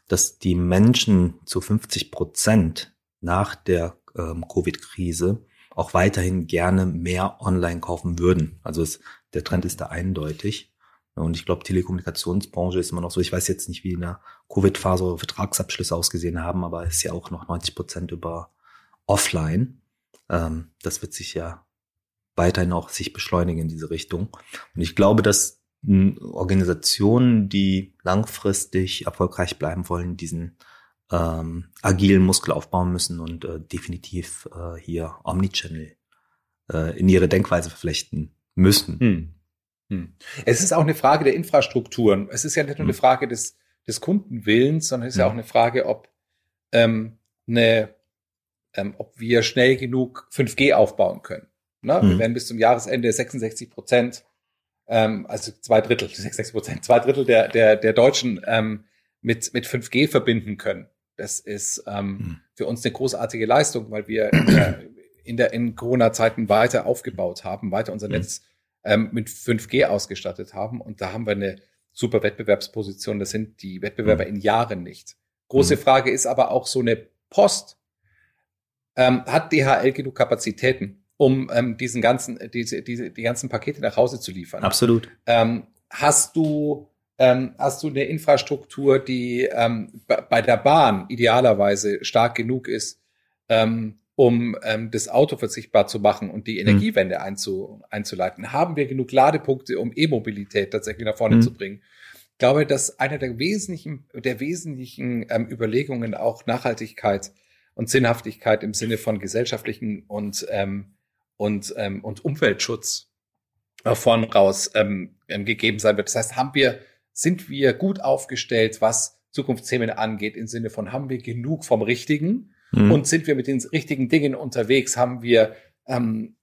dass die Menschen zu 50 Prozent nach der ähm, Covid-Krise auch weiterhin gerne mehr online kaufen würden. Also es, der Trend ist da eindeutig. Und ich glaube, Telekommunikationsbranche ist immer noch so. Ich weiß jetzt nicht, wie in der Covid-Phase Vertragsabschlüsse ausgesehen haben, aber es ist ja auch noch 90 Prozent über offline. Ähm, das wird sich ja weiterhin auch sich beschleunigen in diese Richtung. Und ich glaube, dass Organisationen, die langfristig erfolgreich bleiben wollen, diesen ähm, agilen Muskel aufbauen müssen und äh, definitiv äh, hier Omnichannel äh, in ihre Denkweise verflechten müssen. Hm. Hm. Es ist auch eine Frage der Infrastrukturen. Es ist ja nicht nur hm. eine Frage des, des Kundenwillens, sondern es ist ja hm. auch eine Frage, ob ähm, eine, ähm, ob wir schnell genug 5G aufbauen können. Ne? Mhm. Wir werden bis zum Jahresende 66 Prozent, ähm, also zwei Drittel, 66 Prozent, zwei Drittel der, der, der Deutschen ähm, mit, mit 5G verbinden können. Das ist ähm, mhm. für uns eine großartige Leistung, weil wir in der, in, der, in Corona-Zeiten weiter aufgebaut haben, weiter unser mhm. Netz ähm, mit 5G ausgestattet haben. Und da haben wir eine super Wettbewerbsposition. Das sind die Wettbewerber mhm. in Jahren nicht. Große mhm. Frage ist aber auch so eine Post. Ähm, hat DHL genug Kapazitäten? Um ähm, diesen ganzen, diese, diese, die ganzen Pakete nach Hause zu liefern. Absolut. Ähm, hast du ähm, hast du eine Infrastruktur, die ähm, bei der Bahn idealerweise stark genug ist, ähm, um ähm, das Auto verzichtbar zu machen und die mhm. Energiewende mhm. einzu, einzuleiten? Haben wir genug Ladepunkte, um E-Mobilität tatsächlich nach vorne mhm. zu bringen? Ich glaube, dass einer der wesentlichen, der wesentlichen ähm, Überlegungen auch Nachhaltigkeit und Sinnhaftigkeit im Sinne von gesellschaftlichen und ähm, und, ähm, und Umweltschutz äh, vorn raus ähm, ähm, gegeben sein wird. Das heißt, haben wir, sind wir gut aufgestellt, was Zukunftsthemen angeht, im Sinne von haben wir genug vom Richtigen mhm. und sind wir mit den richtigen Dingen unterwegs, haben wir, ähm,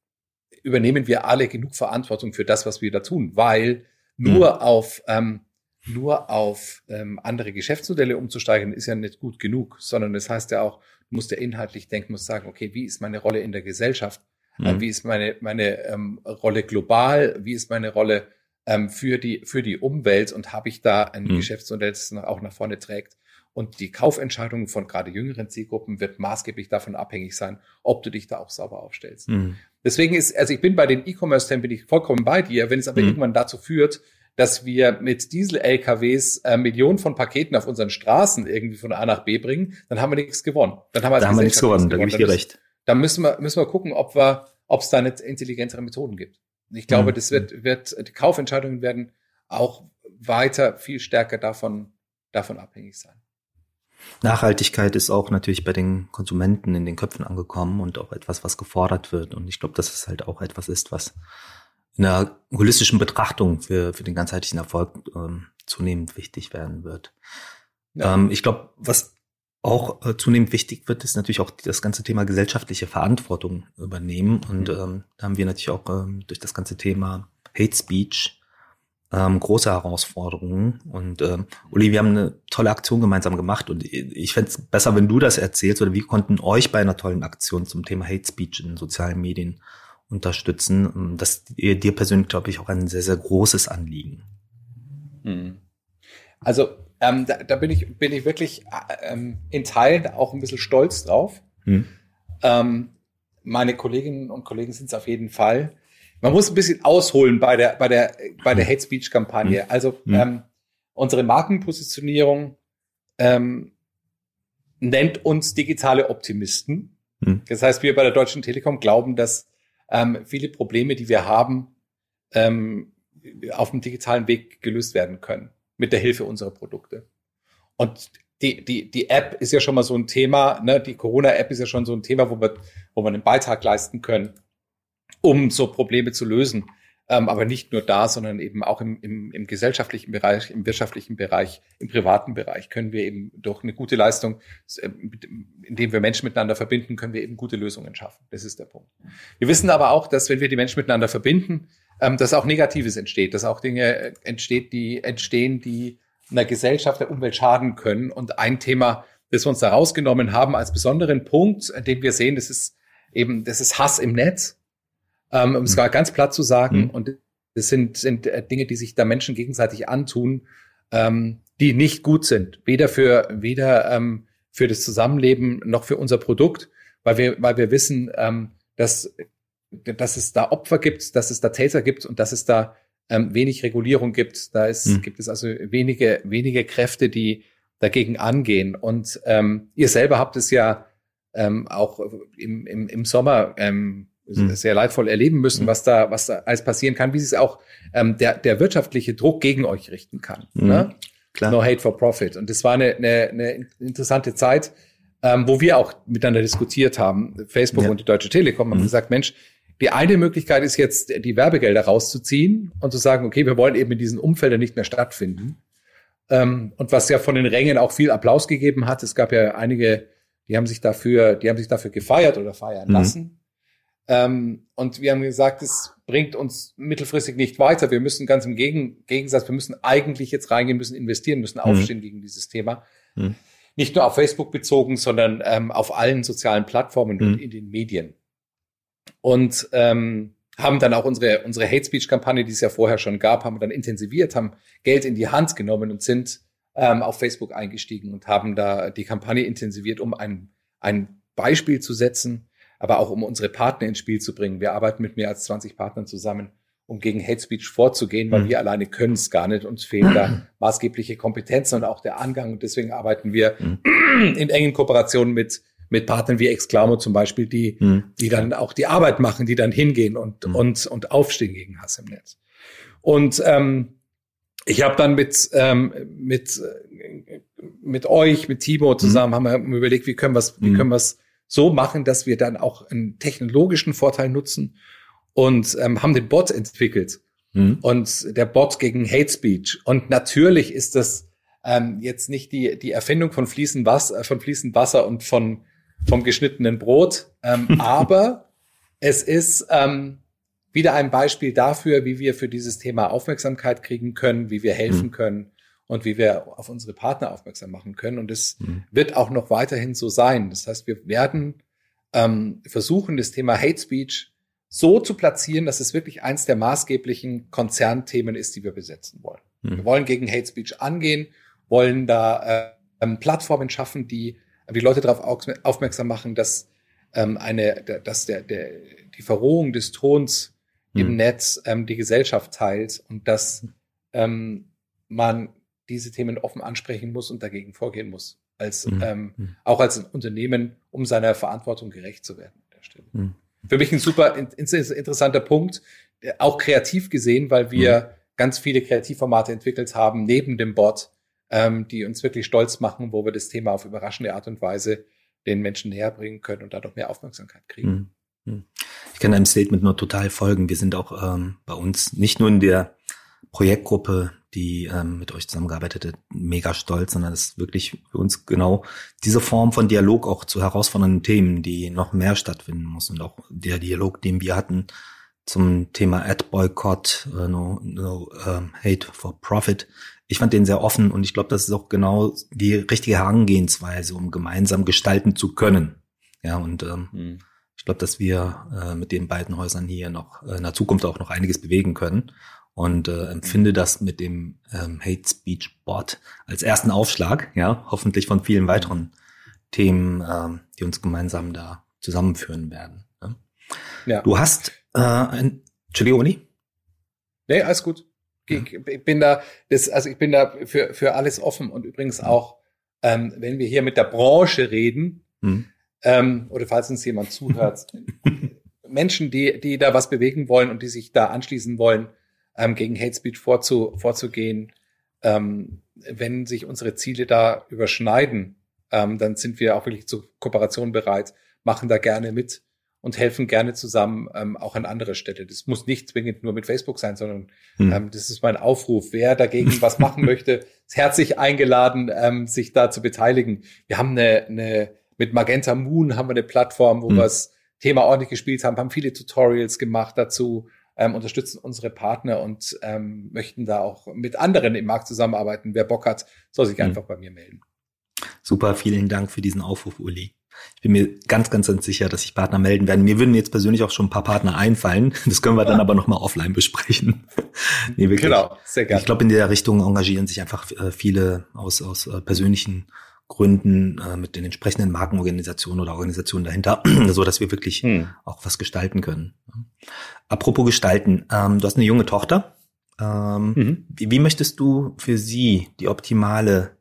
übernehmen wir alle genug Verantwortung für das, was wir da tun, weil nur mhm. auf ähm, nur auf ähm, andere Geschäftsmodelle umzusteigen, ist ja nicht gut genug, sondern das heißt ja auch, du musst ja inhaltlich denken, musst sagen, okay, wie ist meine Rolle in der Gesellschaft? Äh, mhm. Wie ist meine, meine ähm, Rolle global? Wie ist meine Rolle ähm, für, die, für die Umwelt? Und habe ich da ein mhm. Geschäftsmodell, das auch nach vorne trägt? Und die Kaufentscheidung von gerade jüngeren Zielgruppen wird maßgeblich davon abhängig sein, ob du dich da auch sauber aufstellst. Mhm. Deswegen ist, also ich bin bei den E-Commerce-Themen bin ich vollkommen bei dir. Wenn es aber mhm. irgendwann dazu führt, dass wir mit Diesel-LKWs äh, Millionen von Paketen auf unseren Straßen irgendwie von A nach B bringen, dann haben wir nichts gewonnen. Dann haben wir, da haben wir nichts gewonnen, da gebe ich dir recht dann müssen wir, müssen wir gucken, ob wir, ob es da nicht intelligentere Methoden gibt. Ich glaube, mhm. das wird, wird, die Kaufentscheidungen werden auch weiter viel stärker davon, davon abhängig sein. Nachhaltigkeit ist auch natürlich bei den Konsumenten in den Köpfen angekommen und auch etwas, was gefordert wird. Und ich glaube, dass es halt auch etwas ist, was in einer holistischen Betrachtung für, für den ganzheitlichen Erfolg ähm, zunehmend wichtig werden wird. Ja. Ähm, ich glaube, was auch äh, zunehmend wichtig wird, ist natürlich auch das ganze Thema gesellschaftliche Verantwortung übernehmen. Und mhm. ähm, da haben wir natürlich auch ähm, durch das ganze Thema Hate Speech ähm, große Herausforderungen. Und ähm, Uli, wir haben eine tolle Aktion gemeinsam gemacht und ich fände es besser, wenn du das erzählst oder wie konnten euch bei einer tollen Aktion zum Thema Hate Speech in sozialen Medien unterstützen. Ähm, das dir persönlich, glaube ich, auch ein sehr, sehr großes Anliegen. Hm. Also ähm, da, da bin ich bin ich wirklich äh, ähm, in Teilen auch ein bisschen stolz drauf. Hm. Ähm, meine Kolleginnen und Kollegen sind es auf jeden Fall man muss ein bisschen ausholen bei der, bei der, bei der hm. Hate Speech Kampagne. Hm. Also, hm. ähm, unsere Markenpositionierung ähm, nennt uns digitale Optimisten. Das heißt, wir bei der Deutschen Telekom glauben, dass ähm, viele Probleme, die wir haben, ähm, auf dem digitalen Weg gelöst werden können mit der Hilfe unserer Produkte. Und die, die, die App ist ja schon mal so ein Thema, ne? die Corona-App ist ja schon so ein Thema, wo wir, wo wir einen Beitrag leisten können um so Probleme zu lösen. Ähm, aber nicht nur da, sondern eben auch im, im, im gesellschaftlichen Bereich, im wirtschaftlichen Bereich, im privaten Bereich können wir eben durch eine gute Leistung, äh, indem wir Menschen miteinander verbinden, können wir eben gute Lösungen schaffen. Das ist der Punkt. Wir wissen aber auch, dass wenn wir die Menschen miteinander verbinden, ähm, dass auch Negatives entsteht, dass auch Dinge äh, entsteht, die entstehen, die einer Gesellschaft, der Umwelt schaden können. Und ein Thema, das wir uns da rausgenommen haben als besonderen Punkt, den wir sehen, das ist eben, das ist Hass im Netz ähm, um es gar ganz platt zu sagen. Mhm. Und das sind, sind äh, Dinge, die sich da Menschen gegenseitig antun, ähm, die nicht gut sind. Weder für, weder ähm, für das Zusammenleben noch für unser Produkt, weil wir, weil wir wissen, ähm, dass, dass es da Opfer gibt, dass es da Täter gibt und dass es da ähm, wenig Regulierung gibt. Da ist, mhm. gibt es also wenige, wenige Kräfte, die dagegen angehen. Und ähm, ihr selber habt es ja ähm, auch im, im, im Sommer ähm, mhm. sehr leidvoll erleben müssen, mhm. was da, was da alles passieren kann, wie sich auch ähm, der, der wirtschaftliche Druck gegen euch richten kann. Mhm. Ne? Klar. No hate for profit. Und das war eine, eine, eine interessante Zeit, ähm, wo wir auch miteinander diskutiert haben. Facebook ja. und die Deutsche Telekom haben mhm. gesagt, Mensch, die eine Möglichkeit ist jetzt, die Werbegelder rauszuziehen und zu sagen, okay, wir wollen eben in diesen Umfeldern nicht mehr stattfinden. Ähm, und was ja von den Rängen auch viel Applaus gegeben hat. Es gab ja einige, die haben sich dafür, die haben sich dafür gefeiert oder feiern mhm. lassen. Ähm, und wir haben gesagt, es bringt uns mittelfristig nicht weiter. Wir müssen ganz im Gegen Gegensatz, wir müssen eigentlich jetzt reingehen, müssen investieren, müssen mhm. aufstehen mhm. gegen dieses Thema. Mhm. Nicht nur auf Facebook bezogen, sondern ähm, auf allen sozialen Plattformen mhm. und in den Medien. Und ähm, haben dann auch unsere, unsere Hate Speech Kampagne, die es ja vorher schon gab, haben wir dann intensiviert, haben Geld in die Hand genommen und sind ähm, auf Facebook eingestiegen und haben da die Kampagne intensiviert, um ein, ein Beispiel zu setzen, aber auch um unsere Partner ins Spiel zu bringen. Wir arbeiten mit mehr als 20 Partnern zusammen, um gegen Hate Speech vorzugehen, weil mhm. wir alleine können es gar nicht. Uns fehlen da maßgebliche Kompetenzen und auch der Angang. Und deswegen arbeiten wir mhm. in engen Kooperationen mit mit Partnern wie Exclamo zum Beispiel, die, mhm. die dann auch die Arbeit machen, die dann hingehen und, mhm. und, und aufstehen gegen Hass im Netz. Und ähm, ich habe dann mit, ähm, mit, mit euch, mit Timo zusammen, mhm. haben wir überlegt, wie können wir es, wie mhm. können wir es so machen, dass wir dann auch einen technologischen Vorteil nutzen und ähm, haben den Bot entwickelt. Mhm. Und der Bot gegen Hate Speech. Und natürlich ist das ähm, jetzt nicht die, die Erfindung von fließend Wasser, von fließend Wasser und von, vom geschnittenen Brot. Ähm, aber es ist ähm, wieder ein Beispiel dafür, wie wir für dieses Thema Aufmerksamkeit kriegen können, wie wir helfen mhm. können und wie wir auf unsere Partner aufmerksam machen können. Und es mhm. wird auch noch weiterhin so sein. Das heißt, wir werden ähm, versuchen, das Thema Hate Speech so zu platzieren, dass es wirklich eins der maßgeblichen Konzernthemen ist, die wir besetzen wollen. Mhm. Wir wollen gegen Hate Speech angehen, wollen da äh, Plattformen schaffen, die die Leute darauf aufmerksam machen, dass ähm, eine, dass der, der, die Verrohung des Tons im Netz ähm, die Gesellschaft teilt und dass ähm, man diese Themen offen ansprechen muss und dagegen vorgehen muss. Als, mhm. ähm, mhm. auch als Unternehmen, um seiner Verantwortung gerecht zu werden. An der Stelle. Mhm. Für mich ein super in, interessanter Punkt, auch kreativ gesehen, weil wir mhm. ganz viele Kreativformate entwickelt haben, neben dem Bot, ähm, die uns wirklich stolz machen, wo wir das Thema auf überraschende Art und Weise den Menschen näher bringen können und dadurch mehr Aufmerksamkeit kriegen. Hm. Hm. Ich kann deinem Statement nur total folgen. Wir sind auch ähm, bei uns nicht nur in der Projektgruppe, die ähm, mit euch zusammengearbeitet hat, mega stolz, sondern es ist wirklich für uns genau diese Form von Dialog auch zu herausfordernden Themen, die noch mehr stattfinden muss und auch der Dialog, den wir hatten zum Thema Ad-Boycott, uh, no, no um, Hate for Profit. Ich fand den sehr offen und ich glaube, das ist auch genau die richtige Herangehensweise, um gemeinsam gestalten zu können. Ja, und ähm, mhm. ich glaube, dass wir äh, mit den beiden Häusern hier noch äh, in der Zukunft auch noch einiges bewegen können und äh, empfinde das mit dem ähm, Hate Speech Bot als ersten Aufschlag, ja, hoffentlich von vielen weiteren Themen, ähm, die uns gemeinsam da zusammenführen werden. Ja. ja. Du hast äh, ein, Entschuldigung, Uni? Nee, alles gut. Ich, ich bin da, das, also ich bin da für, für alles offen und übrigens auch, ähm, wenn wir hier mit der Branche reden, mhm. ähm, oder falls uns jemand zuhört, Menschen, die, die da was bewegen wollen und die sich da anschließen wollen, ähm, gegen Hate Speech vorzu, vorzugehen, ähm, wenn sich unsere Ziele da überschneiden, ähm, dann sind wir auch wirklich zur Kooperation bereit, machen da gerne mit und helfen gerne zusammen ähm, auch an anderer Stelle. Das muss nicht zwingend nur mit Facebook sein, sondern hm. ähm, das ist mein Aufruf. Wer dagegen was machen möchte, ist herzlich eingeladen, ähm, sich da zu beteiligen. Wir haben eine, eine mit Magenta Moon haben wir eine Plattform, wo hm. wir das Thema ordentlich gespielt haben, haben viele Tutorials gemacht dazu, ähm, unterstützen unsere Partner und ähm, möchten da auch mit anderen im Markt zusammenarbeiten. Wer Bock hat, soll sich hm. einfach bei mir melden. Super, vielen Dank für diesen Aufruf, Uli. Ich bin mir ganz, ganz, ganz sicher, dass sich Partner melden werden. Mir würden jetzt persönlich auch schon ein paar Partner einfallen. Das können wir dann aber nochmal offline besprechen. nee, wirklich. Genau, sehr gerne. Ich glaube, in der Richtung engagieren sich einfach äh, viele aus, aus äh, persönlichen Gründen äh, mit den entsprechenden Markenorganisationen oder Organisationen dahinter, so dass wir wirklich hm. auch was gestalten können. Apropos gestalten, ähm, du hast eine junge Tochter. Ähm, mhm. wie, wie möchtest du für sie die optimale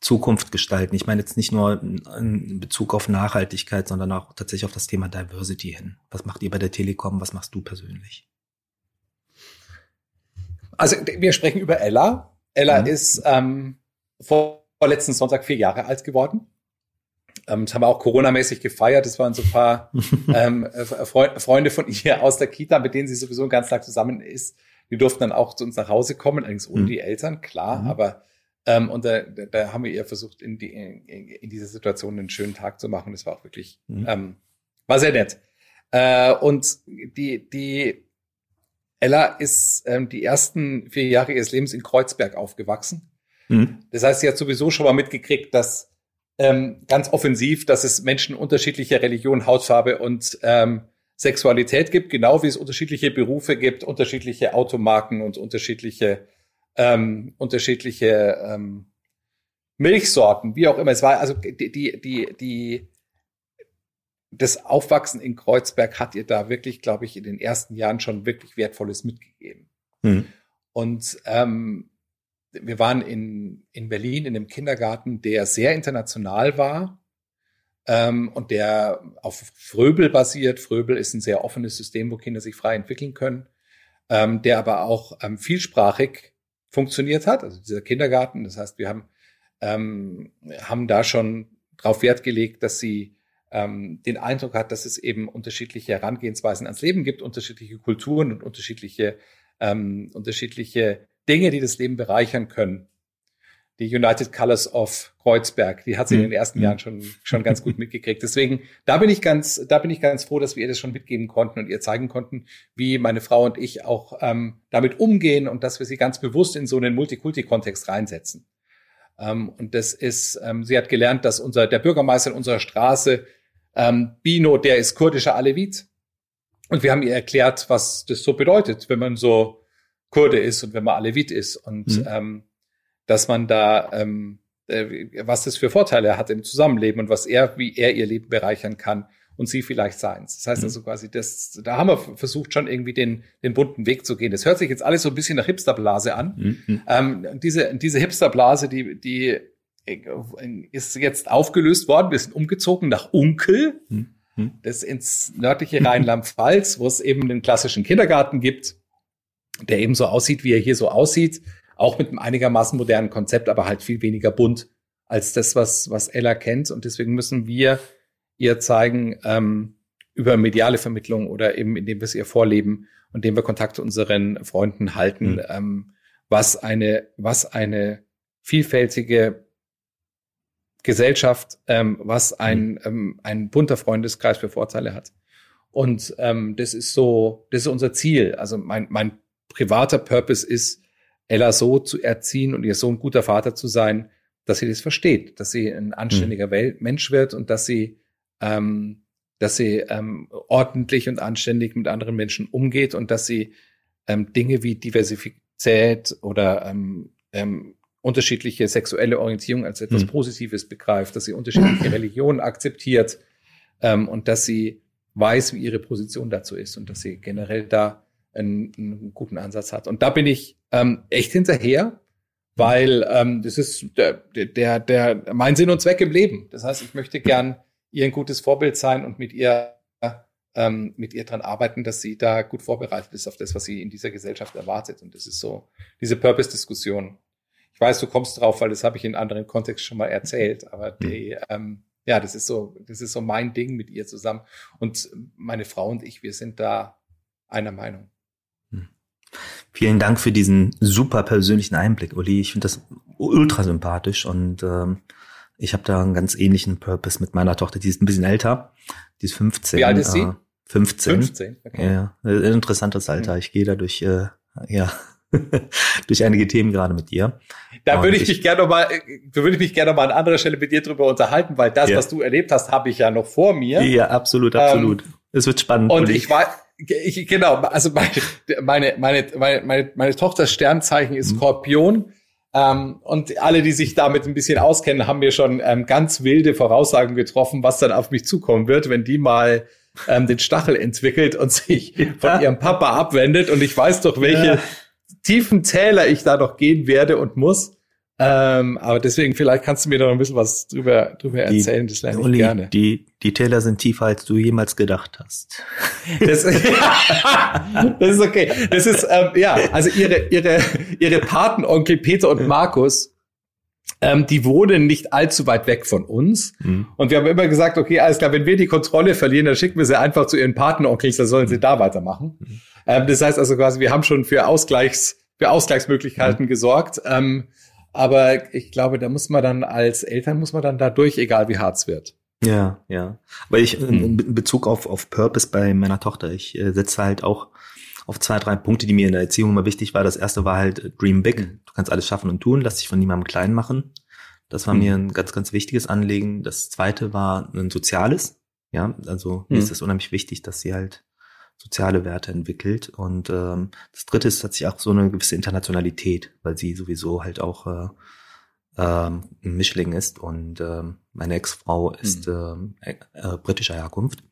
Zukunft gestalten? Ich meine jetzt nicht nur in Bezug auf Nachhaltigkeit, sondern auch tatsächlich auf das Thema Diversity hin. Was macht ihr bei der Telekom? Was machst du persönlich? Also wir sprechen über Ella. Ella mhm. ist ähm, vor, letzten Sonntag vier Jahre alt geworden. Ähm, das haben wir auch Corona-mäßig gefeiert. Das waren so ein paar ähm, Freunde von ihr aus der Kita, mit denen sie sowieso den ganzen Tag zusammen ist. Die durften dann auch zu uns nach Hause kommen, allerdings ohne mhm. die Eltern, klar, mhm. aber ähm, und da, da haben wir ihr versucht, in, die, in, in dieser Situation einen schönen Tag zu machen. Das war auch wirklich, mhm. ähm, war sehr nett. Äh, und die, die Ella ist ähm, die ersten vier Jahre ihres Lebens in Kreuzberg aufgewachsen. Mhm. Das heißt, sie hat sowieso schon mal mitgekriegt, dass ähm, ganz offensiv, dass es Menschen unterschiedlicher Religion, Hautfarbe und ähm, Sexualität gibt, genau wie es unterschiedliche Berufe gibt, unterschiedliche Automarken und unterschiedliche ähm, unterschiedliche ähm, Milchsorten, wie auch immer. Es war also die, die, die, die das Aufwachsen in Kreuzberg hat ihr da wirklich, glaube ich, in den ersten Jahren schon wirklich Wertvolles mitgegeben. Mhm. Und ähm, wir waren in, in Berlin in einem Kindergarten, der sehr international war ähm, und der auf Fröbel basiert. Fröbel ist ein sehr offenes System, wo Kinder sich frei entwickeln können, ähm, der aber auch ähm, vielsprachig funktioniert hat, also dieser Kindergarten. Das heißt, wir haben, ähm, haben da schon darauf Wert gelegt, dass sie ähm, den Eindruck hat, dass es eben unterschiedliche Herangehensweisen ans Leben gibt, unterschiedliche Kulturen und unterschiedliche, ähm, unterschiedliche Dinge, die das Leben bereichern können die United Colors of Kreuzberg, die hat sie in den mhm. ersten Jahren schon, schon ganz gut mitgekriegt. Deswegen, da bin ich ganz, da bin ich ganz froh, dass wir ihr das schon mitgeben konnten und ihr zeigen konnten, wie meine Frau und ich auch ähm, damit umgehen und dass wir sie ganz bewusst in so einen Multikulti-Kontext reinsetzen. Ähm, und das ist, ähm, sie hat gelernt, dass unser, der Bürgermeister in unserer Straße, ähm, Bino, der ist kurdischer Alevit. Und wir haben ihr erklärt, was das so bedeutet, wenn man so Kurde ist und wenn man Alevit ist. Und mhm. ähm, dass man da, ähm, äh, was das für Vorteile hat im Zusammenleben und was er, wie er ihr Leben bereichern kann und sie vielleicht seins. Das heißt mhm. also quasi, das, da haben wir versucht schon irgendwie den, den bunten Weg zu gehen. Das hört sich jetzt alles so ein bisschen nach Hipsterblase an. Mhm. Ähm, diese, diese Hipsterblase, die, die ist jetzt aufgelöst worden. Wir sind umgezogen nach Unkel. Mhm. Das ins nördliche Rheinland-Pfalz, wo es eben den klassischen Kindergarten gibt der eben so aussieht, wie er hier so aussieht, auch mit einem einigermaßen modernen Konzept, aber halt viel weniger bunt als das, was, was Ella kennt. Und deswegen müssen wir ihr zeigen, ähm, über mediale Vermittlung oder eben indem wir es ihr vorleben und indem wir Kontakt zu unseren Freunden halten, mhm. ähm, was eine, was eine vielfältige Gesellschaft, ähm, was ein, mhm. ähm, ein bunter Freundeskreis für Vorteile hat. Und ähm, das ist so, das ist unser Ziel. Also mein, mein privater Purpose ist, Ella so zu erziehen und ihr so ein guter Vater zu sein, dass sie das versteht, dass sie ein anständiger mhm. Mensch wird und dass sie, ähm, dass sie ähm, ordentlich und anständig mit anderen Menschen umgeht und dass sie ähm, Dinge wie Diversität oder ähm, ähm, unterschiedliche sexuelle Orientierung als etwas mhm. Positives begreift, dass sie unterschiedliche Religionen akzeptiert ähm, und dass sie weiß, wie ihre Position dazu ist und dass sie generell da einen, einen guten Ansatz hat. Und da bin ich ähm, echt hinterher, weil ähm, das ist der, der, der mein Sinn und Zweck im Leben. Das heißt, ich möchte gern ihr ein gutes Vorbild sein und mit ihr ähm, mit ihr dran arbeiten, dass sie da gut vorbereitet ist auf das, was sie in dieser Gesellschaft erwartet. Und das ist so diese Purpose-Diskussion. Ich weiß, du kommst drauf, weil das habe ich in anderen Kontext schon mal erzählt, aber hm. die, ähm, ja, das ist so, das ist so mein Ding mit ihr zusammen. Und meine Frau und ich, wir sind da einer Meinung. Vielen Dank für diesen super persönlichen Einblick, Uli. Ich finde das ultra sympathisch und ähm, ich habe da einen ganz ähnlichen Purpose mit meiner Tochter. Die ist ein bisschen älter. Die ist 15. Wie alt ist sie? Äh, 15. 15, okay. Ja, interessantes Alter. Hm. Ich gehe da durch, äh, ja, durch einige Themen gerade mit dir. Da würde ich, ich mich gerne mal, da würde ich mich gerne noch mal an anderer Stelle mit dir drüber unterhalten, weil das, ja. was du erlebt hast, habe ich ja noch vor mir. Ja, absolut, absolut. Ähm, es wird spannend. Und ich war, ich, genau, also meine, meine, meine, meine, meine Tochters Sternzeichen ist mhm. Skorpion. Ähm, und alle, die sich damit ein bisschen auskennen, haben mir schon ähm, ganz wilde Voraussagen getroffen, was dann auf mich zukommen wird, wenn die mal ähm, den Stachel entwickelt und sich von ihrem Papa abwendet. Und ich weiß doch, welche, ja tiefen Täler ich da noch gehen werde und muss. Ähm, aber deswegen, vielleicht kannst du mir noch ein bisschen was drüber, drüber erzählen. Die, das lerne ich Uli, gerne. Die, die Täler sind tiefer, als du jemals gedacht hast. Das, das ist okay. Das ist, ähm, ja, also ihre, ihre, ihre Patenonkel Peter und Markus, ähm, die wohnen nicht allzu weit weg von uns. Mhm. Und wir haben immer gesagt, okay, alles klar, wenn wir die Kontrolle verlieren, dann schicken wir sie einfach zu ihren Patenonkels, dann sollen sie da weitermachen. Mhm. Ähm, das heißt also quasi, wir haben schon für Ausgleichs, für Ausgleichsmöglichkeiten mhm. gesorgt. Ähm, aber ich glaube, da muss man dann als Eltern muss man dann da durch, egal wie hart es wird. Ja, ja. Weil ich in Bezug auf, auf Purpose bei meiner Tochter, ich äh, setze halt auch auf zwei, drei Punkte, die mir in der Erziehung immer wichtig war. Das erste war halt äh, Dream Big. Mhm. Du kannst alles schaffen und tun, lass dich von niemandem klein machen. Das war mhm. mir ein ganz, ganz wichtiges Anliegen. Das zweite war ein soziales. Ja, also mir mhm. ist es unheimlich wichtig, dass sie halt soziale Werte entwickelt. Und ähm, das dritte ist tatsächlich auch so eine gewisse Internationalität, weil sie sowieso halt auch äh, ähm, ein Mischling ist und ähm, meine Ex-Frau ist mhm. äh, äh, britischer Herkunft.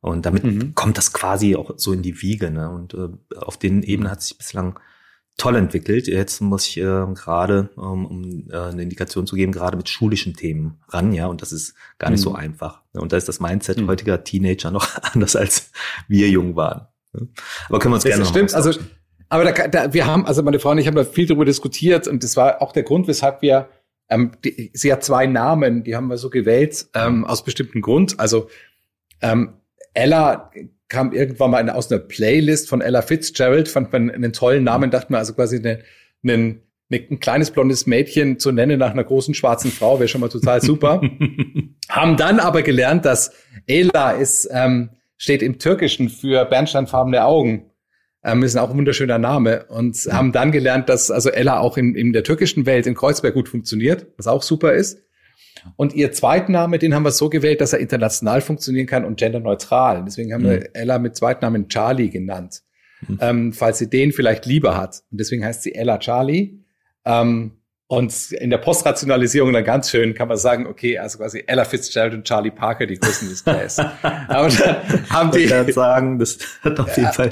Und damit mhm. kommt das quasi auch so in die Wiege. Ne? Und äh, auf den Ebenen hat sich bislang toll entwickelt. Jetzt muss ich äh, gerade, ähm, um äh, eine Indikation zu geben, gerade mit schulischen Themen ran, ja, und das ist gar nicht mhm. so einfach. Und da ist das Mindset mhm. heutiger Teenager noch anders, als wir jung waren. Aber können wir uns das gerne stimmt. Also, aber da, da, wir haben, also meine Frau und ich haben da viel darüber diskutiert und das war auch der Grund, weshalb wir, ähm, die, sie hat zwei Namen, die haben wir so gewählt ähm, aus bestimmten Grund. Also ähm, Ella kam irgendwann mal eine, aus einer Playlist von Ella Fitzgerald, fand man einen tollen Namen, dachte man also quasi eine, eine, ein kleines blondes Mädchen zu nennen nach einer großen schwarzen Frau, wäre schon mal total super. Haben dann aber gelernt, dass Ela ist, ähm, steht im Türkischen für bernsteinfarbene Augen. Ähm, ist auch ein wunderschöner Name. Und haben dann gelernt, dass also Ella auch in, in der türkischen Welt in Kreuzberg gut funktioniert, was auch super ist. Und ihr Zweitname, den haben wir so gewählt, dass er international funktionieren kann und genderneutral. Deswegen haben mhm. wir Ella mit Zweitnamen Charlie genannt. Mhm. Ähm, falls sie den vielleicht lieber hat. Und deswegen heißt sie Ella Charlie. Ähm, und in der Postrationalisierung dann ganz schön kann man sagen, okay, also quasi Ella Fitzgerald und Charlie Parker, die Größen des Jazz. Aber dann haben die. Ich sagen, das hat auf jeden Fall.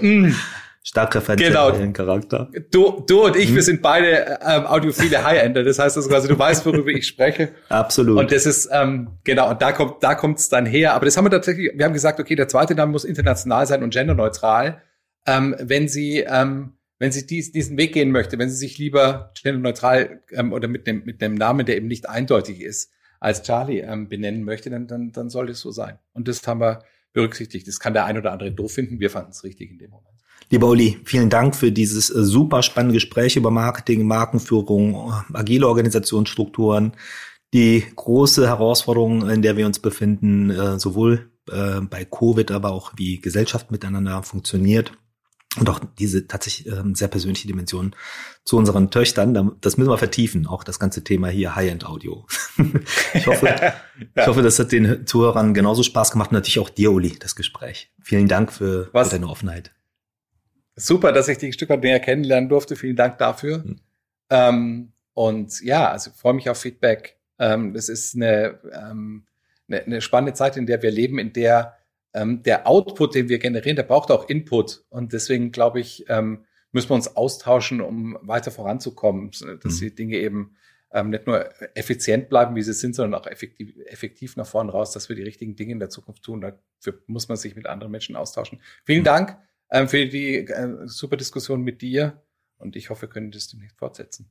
Mm stark referenziellen genau. Charakter. Du, du und ich, hm. wir sind beide ähm, audiophile High-Ender. Das heißt also quasi, du weißt, worüber ich spreche. Absolut. Und das ist, ähm, genau, und da kommt, da kommt's dann her. Aber das haben wir tatsächlich, wir haben gesagt, okay, der zweite Name muss international sein und genderneutral. Ähm, wenn sie, ähm, wenn sie dies, diesen Weg gehen möchte, wenn sie sich lieber genderneutral ähm, oder mit dem, mit dem Namen, der eben nicht eindeutig ist, als Charlie ähm, benennen möchte, dann, dann, dann soll es so sein. Und das haben wir berücksichtigt. Das kann der ein oder andere doof finden. Wir fanden es richtig in dem Moment. Lieber Uli, vielen Dank für dieses äh, super spannende Gespräch über Marketing, Markenführung, agile Organisationsstrukturen, die große Herausforderung, in der wir uns befinden, äh, sowohl äh, bei Covid, aber auch wie Gesellschaft miteinander funktioniert und auch diese tatsächlich ähm, sehr persönliche Dimension zu unseren Töchtern. Das müssen wir vertiefen, auch das ganze Thema hier High-End-Audio. ich, hoffe, ja. ich hoffe, das hat den Zuhörern genauso Spaß gemacht und natürlich auch dir, Uli, das Gespräch. Vielen Dank für, für deine Offenheit. Super, dass ich dich ein Stück weit näher kennenlernen durfte. Vielen Dank dafür. Mhm. Ähm, und ja, also freue mich auf Feedback. Ähm, das ist eine, ähm, eine, eine spannende Zeit, in der wir leben, in der ähm, der Output, den wir generieren, der braucht auch Input. Und deswegen glaube ich, ähm, müssen wir uns austauschen, um weiter voranzukommen, dass mhm. die Dinge eben ähm, nicht nur effizient bleiben, wie sie sind, sondern auch effektiv, effektiv nach vorne raus, dass wir die richtigen Dinge in der Zukunft tun. Dafür muss man sich mit anderen Menschen austauschen. Vielen mhm. Dank ähm, für die äh, super Diskussion mit dir und ich hoffe, wir können das demnächst fortsetzen.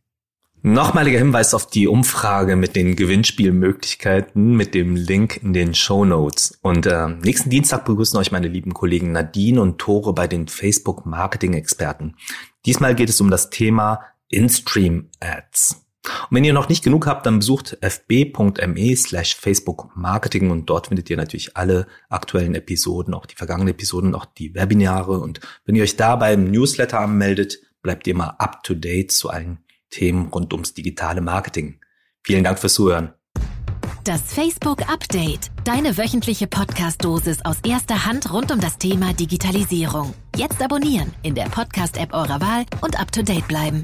Nochmaliger Hinweis auf die Umfrage mit den Gewinnspielmöglichkeiten mit dem Link in den Show Notes. Und äh, nächsten Dienstag begrüßen euch meine lieben Kollegen Nadine und Tore bei den Facebook Marketing Experten. Diesmal geht es um das Thema In-Stream Ads. Und wenn ihr noch nicht genug habt, dann besucht fb.me slash Facebook Marketing und dort findet ihr natürlich alle aktuellen Episoden, auch die vergangenen Episoden, auch die Webinare. Und wenn ihr euch da beim Newsletter anmeldet, bleibt ihr immer up to date zu allen Themen rund ums digitale Marketing. Vielen Dank fürs Zuhören. Das Facebook Update. Deine wöchentliche Podcast-Dosis aus erster Hand rund um das Thema Digitalisierung. Jetzt abonnieren in der Podcast-App eurer Wahl und up to date bleiben.